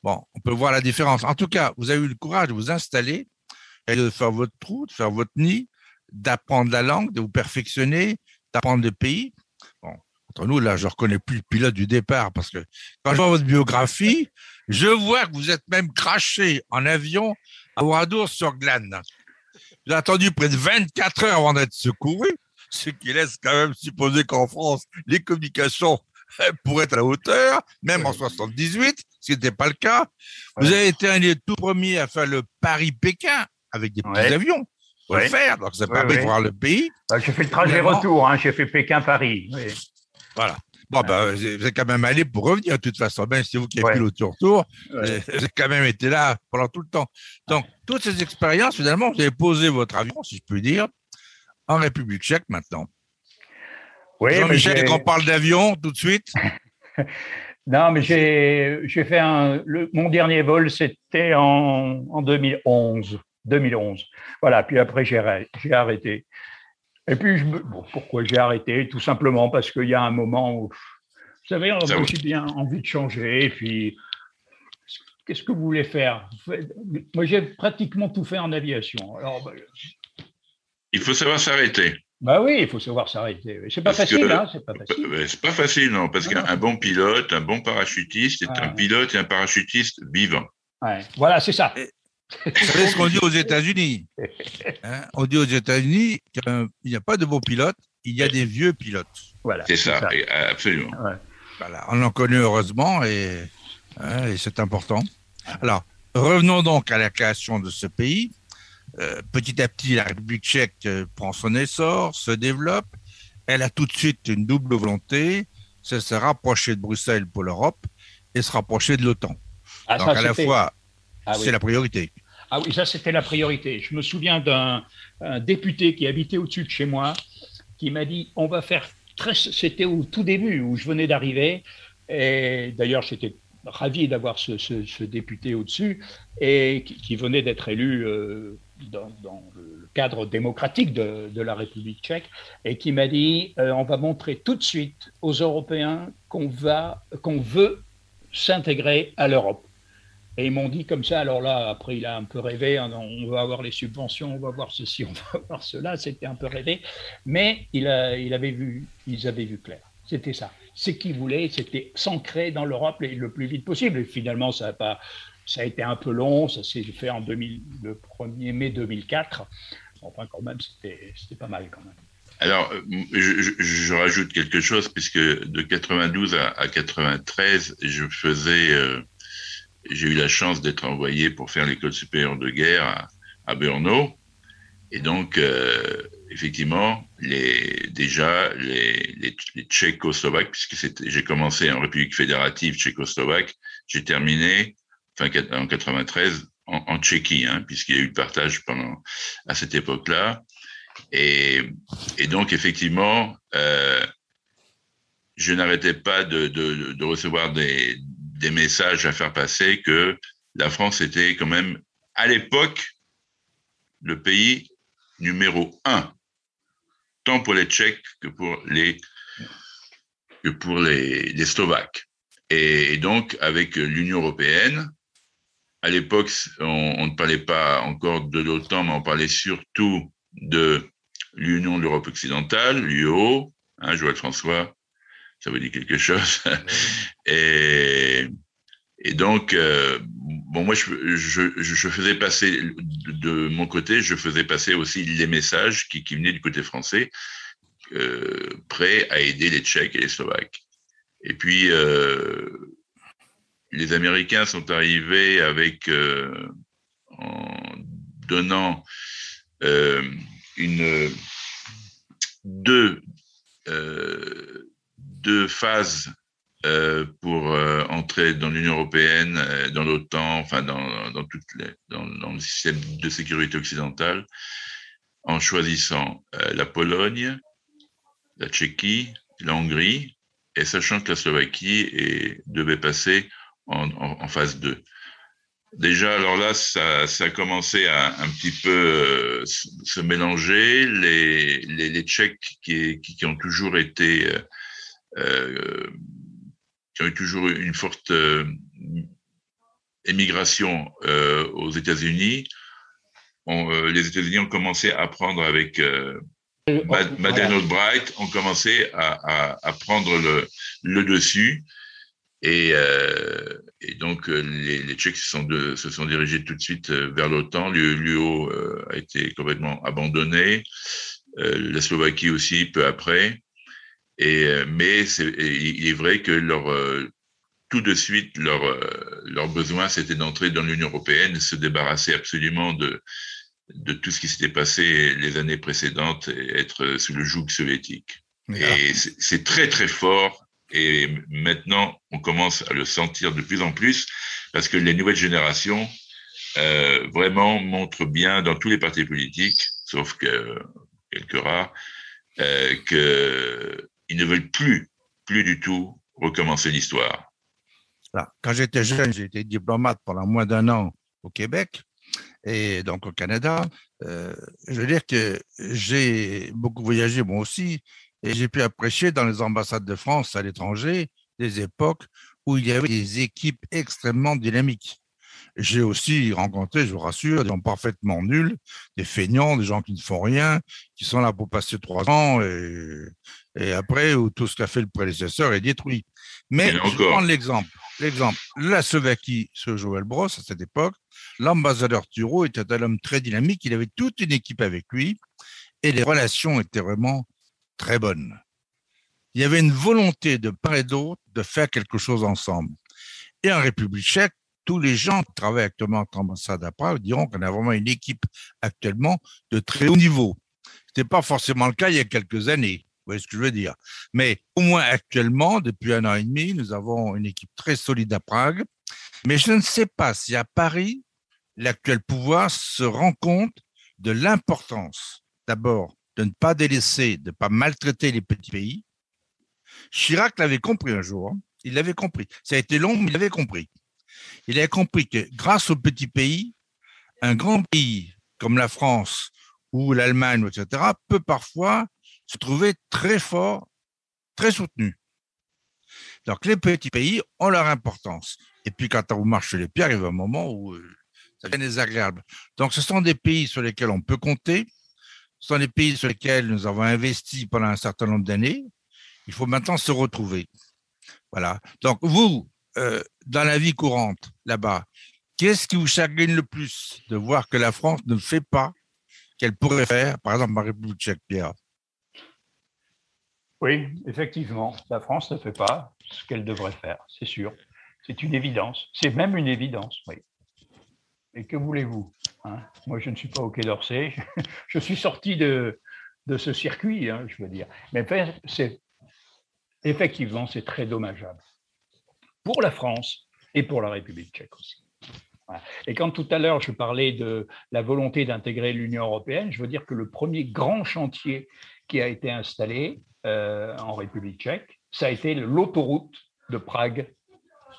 Bon, on peut voir la différence. En tout cas, vous avez eu le courage de vous installer et de faire votre trou, de faire votre nid, d'apprendre la langue, de vous perfectionner, d'apprendre des pays. Bon, entre nous, là, je ne reconnais plus le pilote du départ parce que quand je vois votre biographie, je vois que vous êtes même craché en avion à Ouadour sur Glane. J'ai attendu près de 24 heures avant d'être secouru, ce qui laisse quand même supposer qu'en France, les communications (laughs) pourraient être à la hauteur, même en 78, ce qui n'était pas le cas. Vous avez été un des tout premiers à faire le Paris-Pékin avec des petits avions. Pour le faire, donc ça permet de voir le pays. Bah, j'ai fait le trajet retour, hein, j'ai fait Pékin-Paris. Voilà. Bon, ben, vous êtes quand même allé pour revenir, de toute façon. Même si c'est vous qui avez fait le tour-tour, vous avez quand même été là pendant tout le temps. Donc, toutes ces expériences, finalement, vous avez posé votre avion, si je puis dire, en République tchèque maintenant. Oui, Jean-Michel, qu'on parle d'avion tout de suite? (laughs) Non, mais j'ai fait un. mon dernier vol, c'était en, en 2011. 2011. Voilà, puis après, j'ai arrêté. Et puis, je bon, pourquoi j'ai arrêté? Tout simplement parce qu'il y a un moment où, vous savez, on a aussi bien envie de changer. Et puis, qu'est-ce que vous voulez faire? Moi, j'ai pratiquement tout fait en aviation. Alors, ben, il faut savoir s'arrêter. Bah oui, il faut savoir s'arrêter. C'est pas facile, hein C'est pas facile. C'est pas facile, non, parce qu'un bon pilote, un bon parachutiste, c'est un pilote et un parachutiste vivant. Ouais. Voilà, c'est ça. C'est (laughs) ce qu'on dit aux États-Unis. Hein, on dit aux États-Unis qu'il n'y a pas de bons pilotes, il y a des vieux pilotes. Voilà, c'est ça, absolument. Voilà, on en connaît heureusement hein, et, c'est important. Alors, revenons donc à la création de ce pays. Euh, petit à petit, la République tchèque euh, prend son essor, se développe. Elle a tout de suite une double volonté, c'est se rapprocher de Bruxelles pour l'Europe et se rapprocher de l'OTAN. Ah, donc à la fois, ah c'est la priorité. Ah oui, ça c'était la priorité. Je me souviens d'un député qui habitait au-dessus de chez moi, qui m'a dit on va faire très. C'était au tout début où je venais d'arriver, et d'ailleurs j'étais ravi d'avoir ce, député au-dessus et qui, venait d'être élu euh, dans, le cadre démocratique de, la République tchèque et qui m'a dit euh, on va montrer tout de suite aux Européens qu'on va qu'on veut s'intégrer à l'Europe. Et ils m'ont dit comme ça, alors là, après, il a un peu rêvé, hein, on va avoir les subventions, on va voir ceci, on va (laughs) voir cela, c'était un peu rêvé, mais il, a, il avait vu, ils avaient vu clair. C'était ça. Ce qu'ils voulaient, c'était s'ancrer dans l'Europe le plus vite possible. Et finalement, ça a, pas, ça a été un peu long, ça s'est fait en 2000, le 1er mai 2004. Enfin, quand même, c'était pas mal quand même. Alors, euh, je, rajoute quelque chose, puisque de 92 à, à 93, je faisais euh, j'ai eu la chance d'être envoyé pour faire l'école supérieure de guerre à, à Brno. Et donc, euh, effectivement, les, déjà, les Tchécoslovaques, puisque j'ai commencé en République fédérative tchécoslovaque, j'ai terminé enfin, en 93 en, Tchéquie, hein, puisqu'il y a eu le partage pendant à cette époque-là. Et, donc, effectivement, euh, je n'arrêtais pas de, recevoir des, messages à faire passer que la France était quand même, à l'époque, le pays numéro un, tant pour les Tchèques que pour les, que pour les, Slovaques. Et, donc, avec l'Union européenne, à l'époque, on, ne parlait pas encore de l'OTAN, mais on parlait surtout de l'Union de l'Europe occidentale, l'UO, hein, Joël François, ça vous dit quelque chose. (laughs) et, et donc, euh, bon, moi, je, je, je, faisais passer de, mon côté, je faisais passer aussi les messages qui, qui venaient du côté français, euh, prêts à aider les Tchèques et les Slovaques. Et puis, euh, les Américains sont arrivés avec, euh, en donnant euh, une deux euh, deux phases pour entrer dans l'Union européenne, dans l'OTAN, enfin dans, dans, toutes les, dans, le système de sécurité occidentale, en choisissant la Pologne, la Tchéquie, la Hongrie, et sachant que la Slovaquie devait passer en, en, en, phase 2. Déjà, alors là, ça, ça a commencé à un petit peu se mélanger. Les, les, les Tchèques qui, qui, qui, ont toujours été euh, qui ont eu toujours une forte euh, émigration euh, aux États-Unis. les États-Unis ont commencé à prendre avec Madeleine Albright ont commencé à, à, prendre le, le dessus. Et, euh, et donc, euh, les, les Tchèques se sont, de, se sont dirigés tout de suite euh, vers l'OTAN. L'UO euh, a été complètement abandonné. La Slovaquie aussi, peu après. Et, mais c'est, il est vrai que leur, tout de suite, leur, leur besoin, c'était d'entrer dans l'Union européenne, se débarrasser absolument de, de tout ce qui s'était passé les années précédentes et être sous le joug soviétique. Et c'est très très fort. Et maintenant, on commence à le sentir de plus en plus parce que les nouvelles générations euh, vraiment montrent bien dans tous les partis politiques, sauf que quelques rares, euh, qu'ils ne veulent plus, plus du tout recommencer l'histoire. Quand j'étais jeune, j'ai été diplomate pendant moins d'un an au Québec et donc au Canada. Euh, je veux dire que j'ai beaucoup voyagé moi aussi et j'ai pu apprécier dans les ambassades de France à l'étranger des époques où il y avait des équipes extrêmement dynamiques. J'ai aussi rencontré, je vous rassure, des gens parfaitement nuls, des feignants, des gens qui ne font rien, qui sont là pour passer trois ans et, et après où tout ce qu'a fait le prédécesseur est détruit. Mais je vais prendre l'exemple. L'exemple, la Slovaquie, ce Joël Bross, à cette époque, l'ambassadeur Thureau était un homme très dynamique, il avait toute une équipe avec lui et les relations étaient vraiment très bonnes. Il y avait une volonté de part et d'autre de faire quelque chose ensemble. Et en République tchèque, tous les gens qui travaillent actuellement en ambassade à Prague diront qu'on a vraiment une équipe actuellement de très haut niveau. Ce n'était pas forcément le cas il y a quelques années. Vous voyez ce que je veux dire Mais au moins actuellement, depuis un an et demi, nous avons une équipe très solide à Prague. Mais je ne sais pas si à Paris, l'actuel pouvoir se rend compte de l'importance, d'abord, de ne pas délaisser, de ne pas maltraiter les petits pays. Chirac l'avait compris un jour. Hein. Il l'avait compris. Ça a été long, mais il avait compris. Il a compris que grâce aux petits pays, un grand pays comme la France ou l'Allemagne, etc., peut parfois se trouver très fort, très soutenu. Donc les petits pays ont leur importance. Et puis quand on marche les pieds, arrive un moment où euh, ça devient désagréable. Donc ce sont des pays sur lesquels on peut compter. Ce sont des pays sur lesquels nous avons investi pendant un certain nombre d'années. Il faut maintenant se retrouver. Voilà. Donc vous, euh, dans la vie courante, là-bas, qu'est-ce qui vous chagrine le plus de voir que la France ne fait pas qu'elle pourrait faire, par exemple, ma République tchèque, Pierre oui, effectivement, la France ne fait pas ce qu'elle devrait faire, c'est sûr. C'est une évidence. C'est même une évidence, oui. Et que voulez-vous? Hein Moi, je ne suis pas au Quai d'Orsay. (laughs) je suis sorti de, ce circuit, hein, je veux dire. Mais c'est effectivement, c'est très dommageable pour la France et pour la République tchèque aussi. Et quand tout à l'heure je parlais de la volonté d'intégrer l'Union européenne, je veux dire que le premier grand chantier qui a été installé, euh, en République tchèque, ça a été l'autoroute de Prague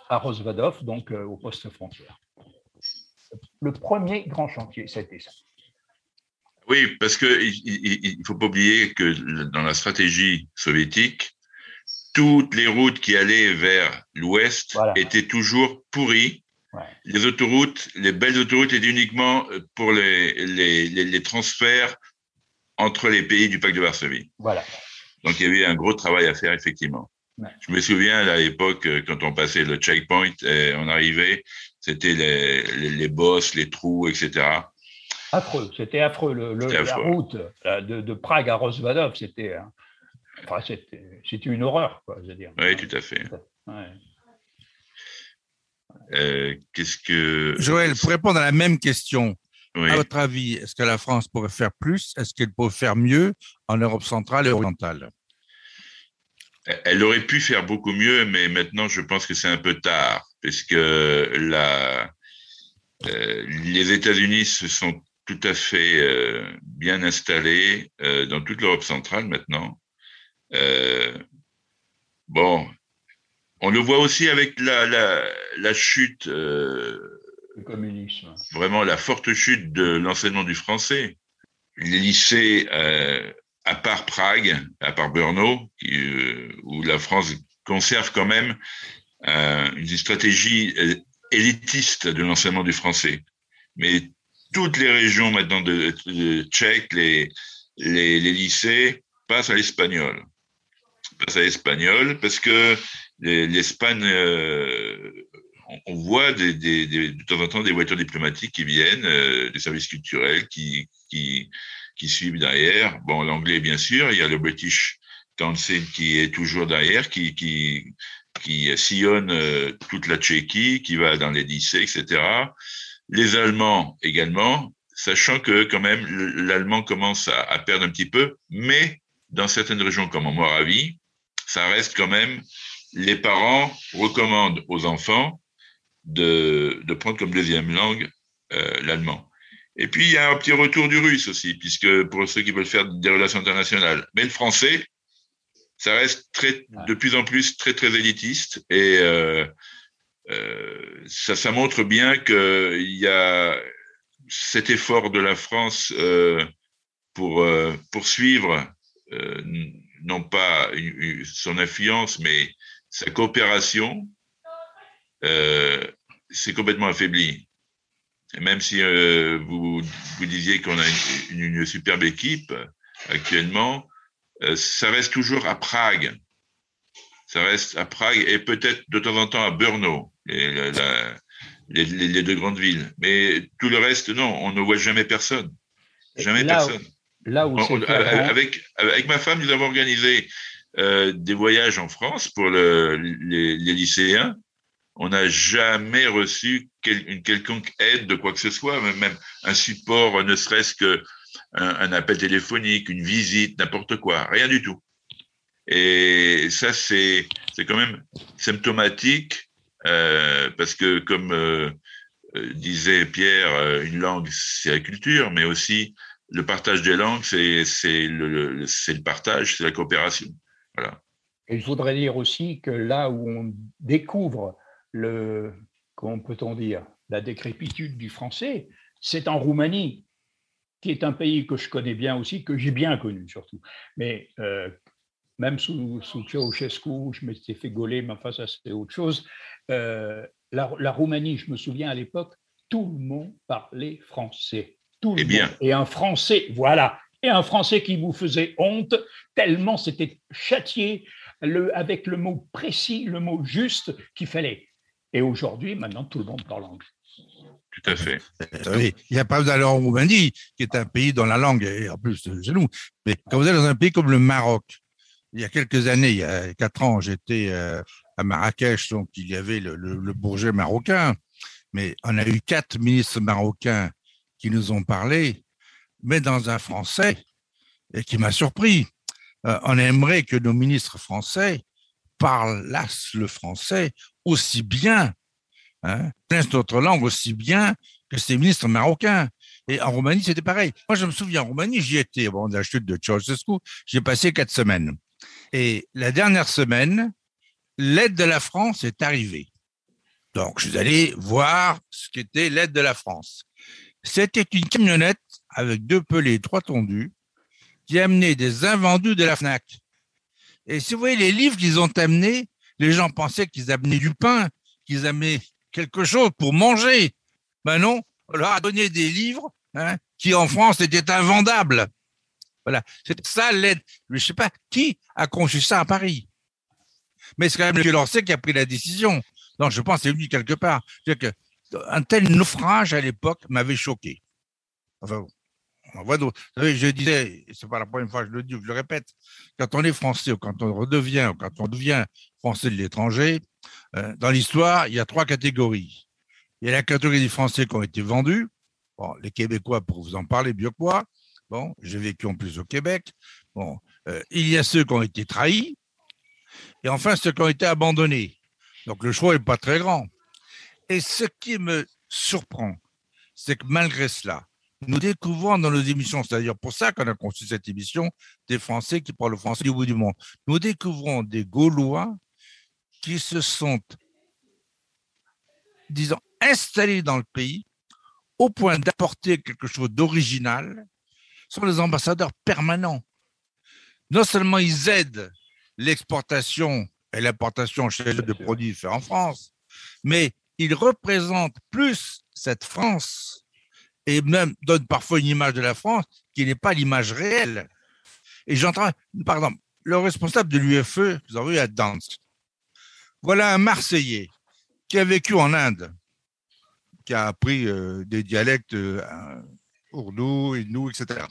à Rozvadov, donc euh, au poste frontière. Le premier grand chantier, été ça. Oui, parce qu'il ne faut pas oublier que dans la stratégie soviétique, toutes les routes qui allaient vers l'ouest étaient toujours pourries. Les autoroutes, les belles autoroutes étaient uniquement pour les, les, les transferts entre les pays du pacte de Varsovie. Voilà. Donc, il y avait un gros travail à faire, effectivement. Je me souviens à l'époque, euh, quand on passait le checkpoint, et on arrivait, c'était les, les, bosses, les trous, etc. Affreux, c'était affreux. Le, La route de, de, Prague à Rosvadov, c'était enfin, c'était une horreur, quoi, je veux dire. Oui, tout à fait. Euh, Qu'est-ce que. Joël, pour répondre à la même question, à votre avis, est-ce que la France pourrait faire plus? Est-ce qu'elle pourrait faire mieux en Europe centrale et orientale? Elle aurait pu faire beaucoup mieux, mais maintenant, je pense que c'est un peu tard, puisque la, euh, les États-Unis se sont tout à fait euh, bien installés euh, dans toute l'Europe centrale maintenant. bon, on le voit aussi avec la, la, la chute le communisme. Vraiment la forte chute de l'enseignement du français. Les lycées, euh, à part Prague, à part Brno, euh, où la France conserve quand même euh, une stratégie élitiste de l'enseignement du français. Mais toutes les régions maintenant de, de Tchèque, les, les, lycées passent à l'espagnol. Passent à l'espagnol parce que l'Espagne, euh, on, voit de temps en temps des voitures diplomatiques qui viennent, euh, des services culturels qui, qui, qui suivent derrière. Bon, l'anglais, bien sûr, il y a le British Council qui est toujours derrière, qui, qui, qui sillonne euh, toute la Tchéquie, qui va dans les lycées, etc. Les Allemands également, sachant que quand même l'allemand commence à, perdre un petit peu, mais dans certaines régions comme en Moravie, ça reste quand même, les parents recommandent aux enfants de, de prendre comme deuxième langue euh, l'allemand. Et puis, il y a un petit retour du russe aussi, puisque pour ceux qui veulent faire des relations internationales. Mais le français, ça reste très, de plus en plus très, très élitiste. Et euh, euh, ça, ça montre bien qu'il y a cet effort de la France euh, pour poursuivre non pas son influence, mais sa coopération, c'est complètement affaibli. Même si euh, vous, vous disiez qu'on a une, une, superbe équipe actuellement, euh, ça reste toujours à Prague. Ça reste à Prague et peut-être de temps en temps à Brno, les, les, les, deux grandes villes. Mais tout le reste, non, on ne voit jamais personne. Jamais personne. là où on, avec, avec ma femme, nous avons organisé euh, des voyages en France pour le, les, les lycéens on n'a jamais reçu une quelconque aide de quoi que ce soit, même un support, ne serait-ce que un, appel téléphonique, une visite, n'importe quoi, rien du tout. Et ça, c'est c'est quand même symptomatique euh, parce que comme euh, euh disait Pierre, euh, une langue c'est la culture, mais aussi le partage des langues, c'est c'est le, c'est le partage, c'est la coopération. Voilà. Je voudrais dire aussi que là où on découvre le, comment peut-on dire, la décrépitude du français, c'est en Roumanie, qui est un pays que je connais bien aussi, que j'ai bien connu surtout. Mais euh, même sous, sous Ceausescu, je m'étais fait gauler, mais enfin ça c'était autre chose. Euh, la, la, Roumanie, je me souviens à l'époque, tout le monde parlait français. Tout le eh bien. Monde. Et un français, voilà, et un français qui vous faisait honte, tellement c'était châtié le, avec le mot précis, le mot juste qu'il fallait. Et aujourd'hui, maintenant, tout le monde parle anglais. Tout à fait. Oui, il n'y a pas d'aller en Roumanie, qui est un pays dont la langue est en plus chez nous. Mais quand vous êtes dans un pays comme le Maroc, il y a quelques années, il y a quatre ans, j'étais euh, à Marrakech, donc il y avait le, le, le, Bourget marocain. Mais on a eu quatre ministres marocains qui nous ont parlé, mais dans un français, et qui m'a surpris. Euh, on aimerait que nos ministres français parlent le français aussi bien, hein, notre langue aussi bien que ces ministres marocains. Et en Roumanie, c'était pareil. Moi, je me souviens, en Roumanie, j'y étais, de la chute de Ceausescu, j'ai passé quatre semaines. Et la dernière semaine, l'aide de la France est arrivée. Donc, je suis allé voir ce qu'était l'aide de la France. C'était une camionnette avec deux pelés, trois tondus, qui amenait des invendus de la FNAC. Et si vous voyez les livres qu'ils ont amenés, les gens pensaient qu'ils amenaient du pain, qu'ils amenaient quelque chose pour manger. Ben non, on leur a donné des livres hein, qui en France étaient invendables. Voilà, c'est ça l'aide. Je ne sais pas qui a conçu ça à Paris? Mais c'est quand même le Lancet qui a pris la décision. Non, je pense que c'est lui quelque part. Que un tel naufrage à l'époque m'avait choqué. Enfin, on voit d'autres. Vous savez, je disais, c'est pas la première fois que je le dis ou je le répète, quand on est français ou quand on redevient ou quand on devient français de l'étranger, euh, dans l'histoire, il y a trois catégories. Il y a la catégorie des Français qui ont été vendus. Bon, les Québécois, pour vous en parler mieux que moi. Bon, j'ai vécu en plus au Québec. Bon, euh, il y a ceux qui ont été trahis. Et enfin, ceux qui ont été abandonnés. Donc, le choix n'est pas très grand. Et ce qui me surprend, c'est que malgré cela, nous découvrons dans nos émissions, c'est-à-dire pour ça qu'on a conçu cette émission, des Français qui parlent le français du bout du monde. Nous découvrons des Gaulois qui se sont, disons, installés dans le pays au point d'apporter quelque chose d'original, sont les ambassadeurs permanents. Non seulement ils aident l'exportation et l'importation chez eux de produits faits en France, mais ils représentent plus cette France et même donne parfois une image de la France qui n'est pas l'image réelle. Et j'entends, par exemple, le responsable de l'UFE, vous avez vu à Dansk. Voilà un Marseillais qui a vécu en Inde, qui a appris euh, des dialectes euh, ourdou, inou, etc.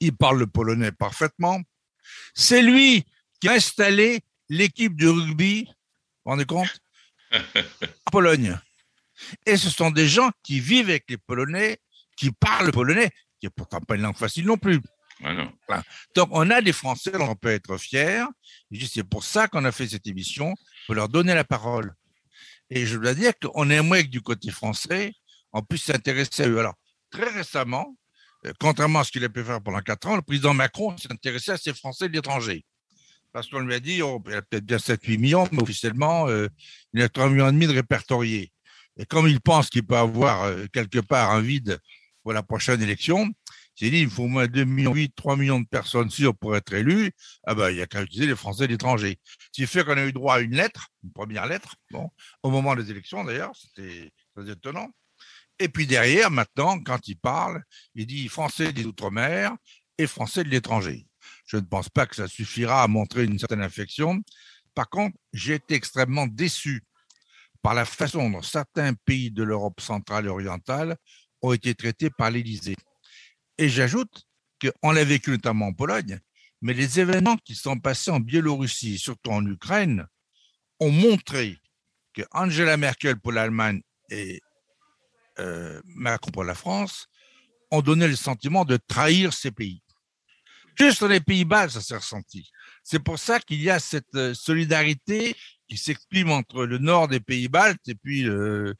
Il parle le polonais parfaitement. C'est lui qui a installé l'équipe de rugby, vous vous rendez compte, (laughs) en Pologne. Et ce sont des gens qui vivent avec les Polonais, qui parlent le polonais, qui n'est pourtant pas une langue facile non plus. Donc, on a des Français dont on peut être fier. C'est pour ça qu'on a fait cette émission, pour leur donner la parole. Et je dois dire qu'on aimerait que du côté français, on puisse s'intéresser à eux. Alors, très récemment, euh, contrairement à ce qu'il a pu faire pendant quatre ans, le président Macron s'est intéressé à ces Français de l'étranger. Parce qu'on lui a dit, oh, il y a peut-être bien 7-8 millions, mais officiellement, euh, il y a 3 millions et demi de répertoriés. Et comme il pense qu'il peut avoir euh, quelque part un vide pour la prochaine élection, s'est dit, il faut au moins 2 millions 8, 3 millions de personnes sûres pour être élu. Ah ben, il n'y a qu'à utiliser les Français de l'étranger. Ce qui fait qu'on a eu droit à une lettre, une première lettre, bon, au moment des élections d'ailleurs, c'était très étonnant. Et puis derrière, maintenant, quand il parle, il dit Français des Outre-mer et Français de l'étranger. Je ne pense pas que ça suffira à montrer une certaine affection. Par contre, j'ai été extrêmement déçu par la façon dont certains pays de l'Europe centrale et orientale ont été traités par l'Élysée. Et j'ajoute qu'on l'a vécu notamment en Pologne, mais les événements qui sont passés en Biélorussie, surtout en Ukraine, ont montré que Angela Merkel pour l'Allemagne et euh, Macron pour la France ont donné le sentiment de trahir ces pays. Juste dans les Pays-Bas, ça s'est ressenti. C'est pour ça qu'il y a cette euh, solidarité qui s'exprime entre le nord des Pays-Baltes et puis euh,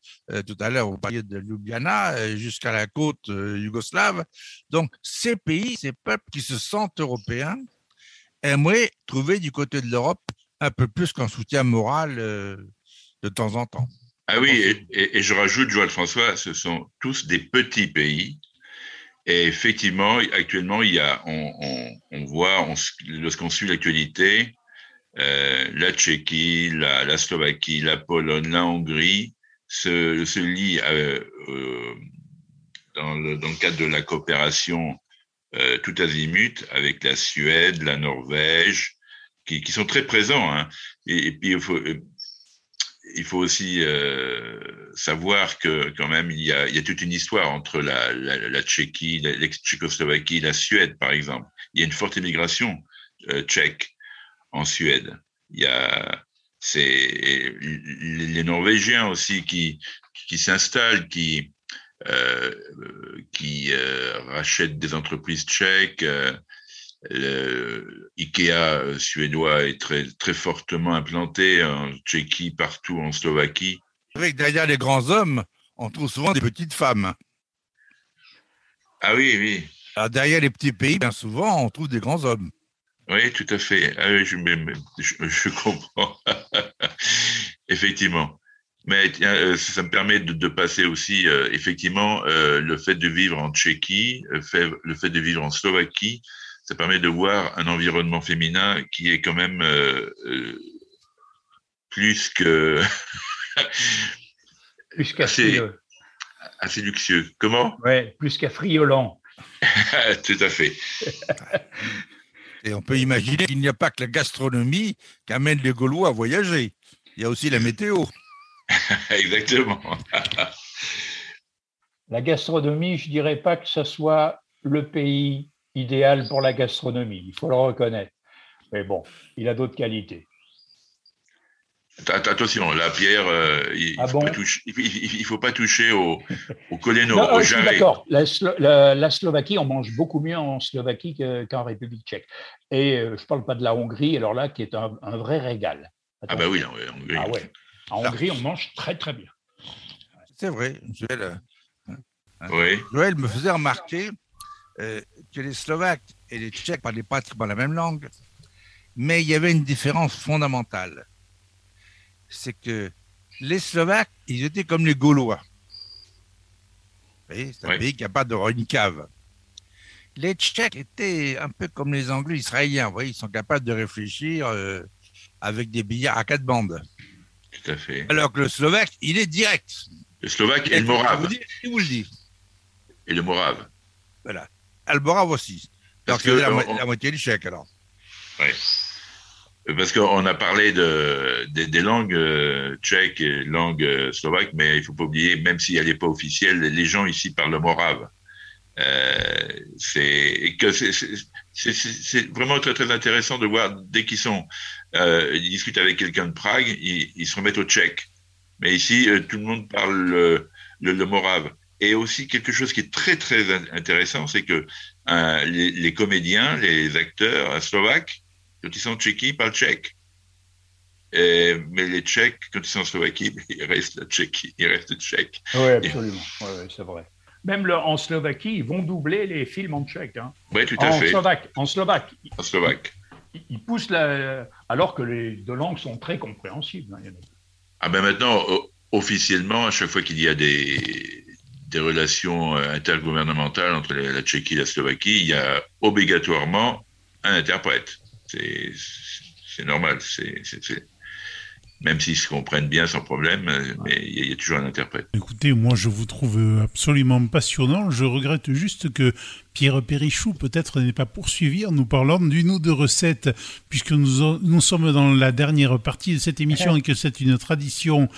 tout à l'heure, vous parliez de Ljubljana jusqu'à la côte yougoslave. Donc, ces pays, ces peuples qui se sentent européens, aimeraient trouver du côté de l'Europe un peu plus qu'un soutien moral de temps en temps. Ah oui, et, je rajoute, Joël François, ce sont tous des petits pays. Et effectivement, actuellement, il y a, on, voit, lorsqu'on suit l'actualité, euh, la Tchéquie, la, Slovaquie, la Pologne, la Hongrie se, se lient euh, euh, dans, le, dans, le, cadre de la coopération tout azimut avec la Suède, la Norvège, qui, qui sont très présents. Hein. Et, puis, il faut, il faut aussi euh, savoir que quand même il y, a, il y a toute une histoire entre la, la, la Tchéquie, l'ex-Tchécoslovaquie, la Suède par exemple. Il y a une forte immigration euh, tchèque en Suède. Il y a c'est les Norvégiens aussi qui qui s'installent, qui euh, qui euh, rachètent des entreprises tchèques. Euh, le Ikea suédois est très, très fortement implanté en Tchéquie, partout en Slovaquie. Avec derrière les grands hommes, on trouve souvent des petites femmes. Ah oui, oui. Alors derrière les petits pays, bien souvent, on trouve des grands hommes. Oui, tout à fait. Ah je, je, comprends. (laughs) effectivement. Mais euh, ça me permet de, passer aussi, euh, effectivement, le fait de vivre en Tchéquie, le fait de vivre en Slovaquie, ça permet de voir un environnement féminin qui est quand même euh, euh, plus que (laughs) plus qu'assez assez luxueux. Comment? Ouais, plus qu'affriolant. (laughs) Tout à fait. Et on peut imaginer qu'il n'y a pas que la gastronomie qui amène les Gaulois à voyager. Il y a aussi la météo. (laughs) Exactement. la gastronomie, je dirais pas que ce soit le pays idéal pour la gastronomie, il faut le reconnaître. Mais bon, il a d'autres qualités. Attention, la pierre, euh, il ne ah faut, faut, pas toucher au, au non, D'accord, la, Slovaquie, on mange beaucoup mieux en Slovaquie qu'en République tchèque. Et euh, je ne parle pas de la Hongrie, alors là, qui est un, vrai régal. Ah ben oui, en Hongrie. Ah ouais. En Hongrie, on mange très très bien. C'est vrai, Joël. Euh, hein. Oui. Joël me faisait remarquer euh, que les Slovaques et les Tchèques parlaient pratiquement la même langue, mais il y avait une différence fondamentale. C'est que les Slovaques, ils étaient comme les Gaulois. C'est un pays qui n'a pas de une cave. Les Tchèques étaient un peu comme les Anglais israéliens. Vous voyez, ils sont capables de réfléchir euh, avec des billards à quatre bandes. Tout à fait. Alors que le Slovaque, il est direct. Le Slovaque est le morave. Je vous le dis. et le morave. Voilà. Ah, le morave aussi. Parce que que la, mo- on- la moitié du chèque, alors. Parce qu'on a parlé de, des, des langues euh, tchèques et langues euh, slovaques, mais il faut pas oublier, même si elle n'est pas officielle, les gens ici parlent le morave. Euh, c'est vraiment très très intéressant de voir dès qu'ils sont euh, ils discutent avec quelqu'un de Prague, ils, ils se remettent au tchèque. Mais ici, euh, tout le monde parle le, le, le morave. Et aussi quelque chose qui est très très in- intéressant, c'est que euh, les, les comédiens, les acteurs slovaques, quand ils sont en Tchéquie, ils parlent tchèque. Et- mais les Tchèques, quand ils sont en Slovaquie, (laughs) ils restent la Tchéquie, ils restent tchèques. Oui, absolument. Ouais, c'est vrai. Même le- en Slovaquie, ils vont doubler les films en tchèque. hein. Oui, tout à En fait, slovaque, en slovaque, en slovaque. ils, ils poussent la... alors que les deux langues sont très compréhensibles. hein, Ah ben maintenant, officiellement, à chaque fois qu'il y a des, des relations euh, intergouvernementales entre la Tchéquie et la Slovaquie, il y a obligatoirement un interprète. C'est normal. C'est même s'ils se comprennent bien sans problème, mais il y, a- il y a toujours un interprète. Écoutez, moi je vous trouve absolument passionnant. Je regrette juste que Pierre Perrichou peut-être n'ait pas poursuivi en nous parlant d'une ou deux recettes, puisque nous sommes dans la dernière partie de cette émission et que c'est une tradition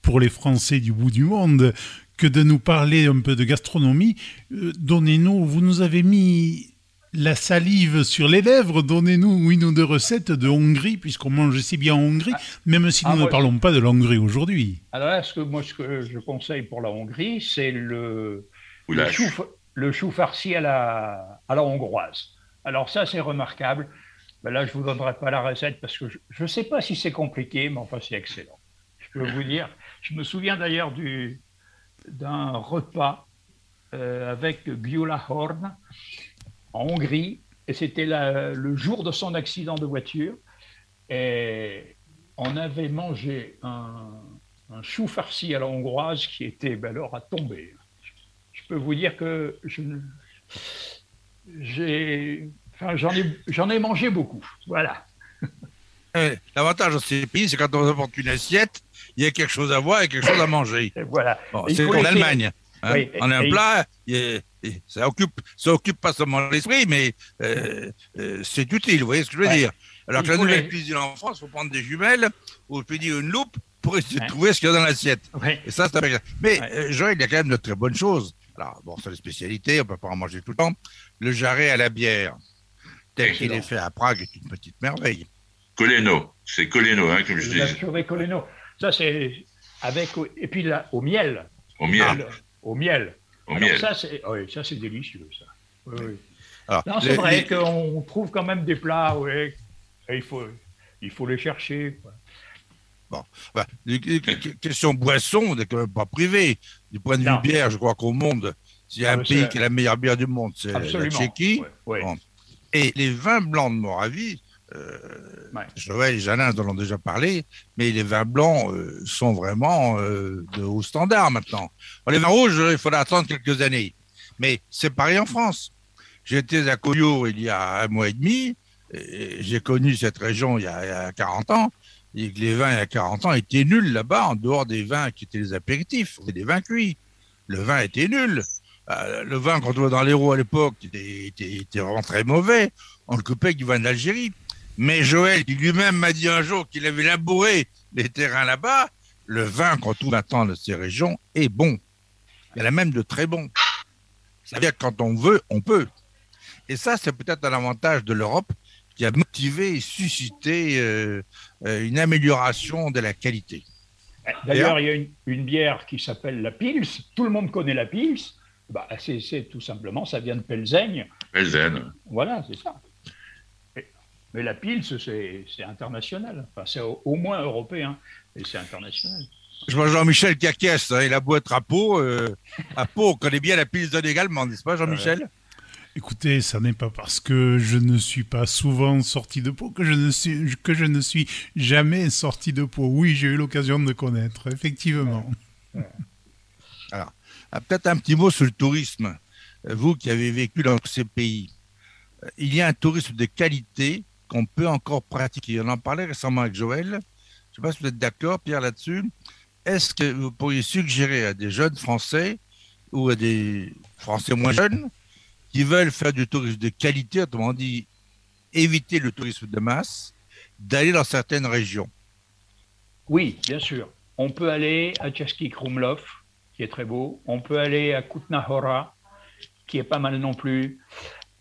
pour les Français du bout du monde que de nous parler un peu de gastronomie. Euh, Donnez-nous, vous nous avez mis la salive sur les lèvres, donnez-nous une ou deux recettes de Hongrie, puisqu'on mange si bien en Hongrie, même si Ah, nous ne moi, parlons pas de la Hongrie aujourd'hui. Alors là, ce que, moi, ce que je conseille pour la Hongrie, c'est le, chou, le chou farci à la, à la hongroise. Alors ça, c'est remarquable. Ben là, je ne vous donnerai pas la recette parce que je ne sais pas si c'est compliqué, mais enfin, c'est excellent. Je peux vous dire. Je me souviens d'ailleurs du- d'un repas euh, avec Gyula Horn en Hongrie, et c'était le jour de son accident de voiture. Et on avait mangé un, un chou farci à la hongroise qui était ben alors à tomber. Je peux vous dire que j'ai, enfin, j'en ai, j'en ai mangé beaucoup. Voilà. (laughs) Eh, L'avantage de ces pays, c'est quand on apporte une assiette, il y a quelque chose à voir et quelque chose à manger. Voilà. Bon, Il c'est laisser- l'Allemagne. hein. Oui, on a un plat, et ça occupe, ça occupe pas seulement l'esprit, mais euh, euh, c'est utile, vous voyez ce que je veux Ouais. dire. Alors Il que la nouvelle les- cuisine en France, il faut prendre des jumelles ou puis dire une loupe pour essayer Ouais. de trouver ce qu'il y a dans l'assiette. Et ça, c'est Mais Ouais. euh, Joël, il y a quand même de très bonnes choses. Alors, bon, c'est les spécialités, on peut pas en manger tout le temps. Le jarret à la bière, tel qu'il est fait à Prague, est une petite merveille. Koleno, c'est Koleno, hein, comme je La dis, purée Coleno. Ça, c'est avec. Et puis là, au miel. au miel. Le- Au miel. Au Alors miel. ça, c'est oui, ça, c'est délicieux, ça. Oui, oui. Alors, Non, c'est vrai les- qu'on trouve quand même des plats, ouais, et il faut, il faut les chercher. quoi. Bah, question boisson, on n'est quand même pas privé. Du point de vue bière, je crois qu'au monde, s'il y a Ah, un pays qui a la meilleure bière du monde, c'est la. Tchéquie. Ouais, ouais. Bon. Et les vins blancs de Moravie, Ouais. Joël et Janin en ont déjà parlé, mais les vins blancs euh, sont vraiment euh, de haut standard maintenant. Les vins rouges, il faudra attendre quelques années. Mais c'est pareil en France. J'étais à Coyo il y a un mois et demi, j'ai connu cette région il y, a, il y a 40 ans, et les vins il y a 40 ans étaient nuls là-bas, en dehors des vins qui étaient les apéritifs, c'était des vins cuits. Le vin était nul. Euh, le vin qu'on trouvait dans l'Hérault à l'époque était, était, était vraiment très mauvais. On le coupait avec du vin d'Algérie. Mais Joël, qui lui-même m'a dit un jour qu'il avait labouré les terrains là-bas, le vin qu'on trouve maintenant de ces régions est bon. Il y en a même de très bons. C'est-à-dire que quand on veut, on peut. Et ça, c'est peut-être un avantage de l'Europe qui a motivé et suscité euh, euh, une amélioration de la qualité. D'ailleurs, il y a une, une bière qui s'appelle la Pils. Tout le monde connaît la Pils. Bah, c'est tout simplement, ça vient de Pelzaigne. Pelzen. Voilà, c'est ça. Mais la Pils, c'est international. Enfin, c'est au, au moins européen, et c'est international. Je vois Jean-Michel Caquiès, hein, il a beau être à Pau. euh, à Pau, on connaît bien la Pilsen également, n'est-ce pas, Jean-Michel Écoutez, ça n'est pas parce que je ne suis pas souvent sorti de Pau que je ne suis, que je ne suis jamais sorti de Pau. Oui, j'ai eu l'occasion de connaître, effectivement. Ah, Peut-être un petit mot sur le tourisme. Euh, Vous qui avez vécu dans ces pays, euh, il y a un tourisme de qualité qu'on peut encore pratiquer. On en parlait récemment avec Joël. Je ne sais pas si vous êtes d'accord, Pierre, là-dessus. Est-ce que vous pourriez suggérer à des jeunes Français ou à des Français moins jeunes qui veulent faire du tourisme de qualité, autrement dit, éviter le tourisme de masse, d'aller dans certaines régions? Oui, bien sûr. On peut aller à Tchaski Krumlov, qui est très beau. On peut aller à Kutna Hora, qui est pas mal non plus.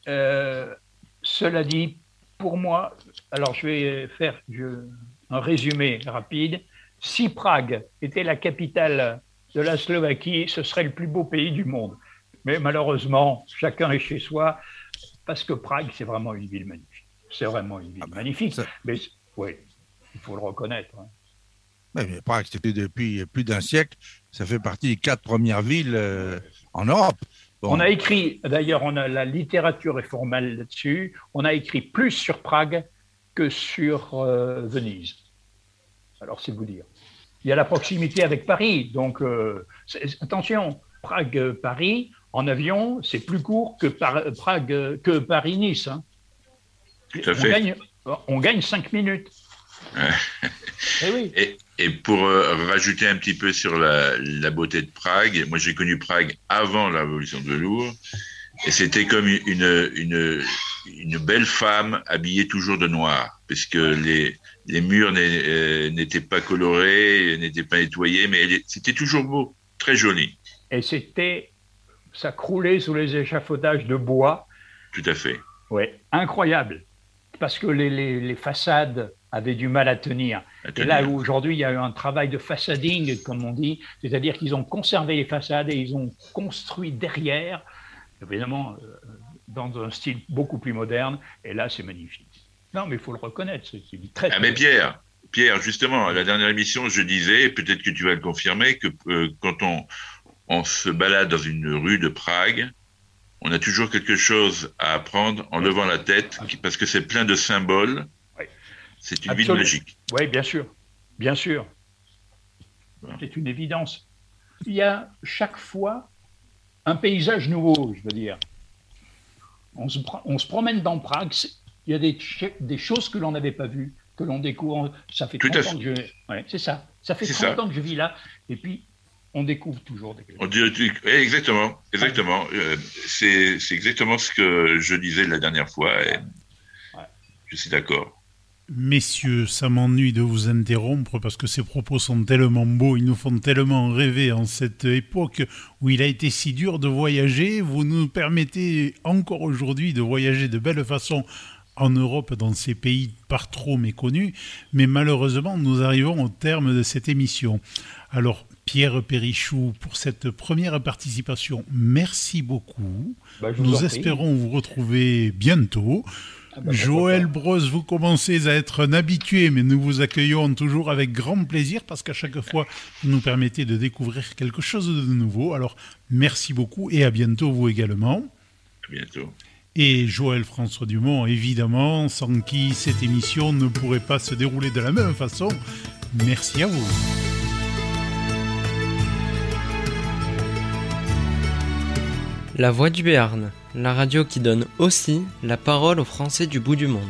Euh, cela dit, pour moi, alors je vais faire un résumé rapide. Si Prague était la capitale de la Slovaquie, ce serait le plus beau pays du monde. Mais malheureusement, chacun est chez soi, parce que Prague, c'est vraiment une ville magnifique. C'est vraiment une ville ah ben, magnifique. Mais oui, il faut le reconnaître. Hein. Mais, Prague, c'était depuis plus d'un siècle. Ça fait partie des quatre premières villes euh, en Europe. On a écrit, d'ailleurs, on a la littérature est formelle là-dessus. On a écrit plus sur Prague que sur euh, Venise. Alors, c'est vous dire. Il y a la proximité avec Paris, donc euh, attention, Prague-Paris en avion, c'est plus court que Prague que Paris-Nice. Hein. Tout à fait. On gagne, cinq minutes. Eh oui. et, et pour euh, rajouter un petit peu sur la, beauté de Prague, moi j'ai connu Prague avant la révolution de velours, et c'était comme une, une, une, belle femme habillée toujours de noir, puisque les, les murs euh, n'étaient pas colorés, n'étaient pas nettoyés, mais c'était toujours beau, très joli. Et c'était, ça croulait sous les échafaudages de bois. Tout à fait. Oui, incroyable, parce que les, les, les façades avaient du mal à tenir. Et là où aujourd'hui il y a eu un travail de façading, comme on dit, c'est-à-dire qu'ils ont conservé les façades et ils ont construit derrière, évidemment euh, dans un style beaucoup plus moderne. Et là, c'est magnifique. Non, mais il faut le reconnaître, c'est très. Ah, mais Pierre, Pierre, justement, à la dernière émission, je disais, peut-être que tu vas le confirmer, que euh, quand on, on se balade dans une rue de Prague, on a toujours quelque chose à apprendre en levant la tête, parce que c'est plein de symboles c'est une ville magique. Oui, bien sûr. Bien sûr. C'est une évidence. Il y a chaque fois un paysage nouveau, je veux dire. On se, on se promène dans Prague, il y a des, des choses que l'on n'avait pas vues, que l'on découvre. Ça fait 30 ans que je. Ouais, c'est ça. Ça fait 30 ans que je vis là. Et puis, on découvre toujours des choses. Exactement, exactement. Euh, c'est exactement ce que je disais la dernière fois. Et Je suis d'accord. Messieurs, ça m'ennuie de vous interrompre parce que ces propos sont tellement beaux, ils nous font tellement rêver en cette époque où il a été si dur de voyager. Vous nous permettez encore aujourd'hui de voyager de belle façon en Europe dans ces pays par trop méconnus, mais malheureusement nous arrivons au terme de cette émission. Alors Pierre Périchou, pour cette première participation, merci beaucoup. Bah, nous espérons vous retrouver bientôt. Ah bah, Joël Bros, vous commencez à être un habitué, mais nous vous accueillons toujours avec grand plaisir parce qu'à chaque fois, vous nous permettez de découvrir quelque chose de nouveau. Alors, merci beaucoup et à bientôt, vous également. À bientôt. Et Joël François Dumont, évidemment, sans qui cette émission ne pourrait pas se dérouler de la même façon. Merci à vous. La Voix du Béarn la radio qui donne aussi la parole aux Français du bout du monde.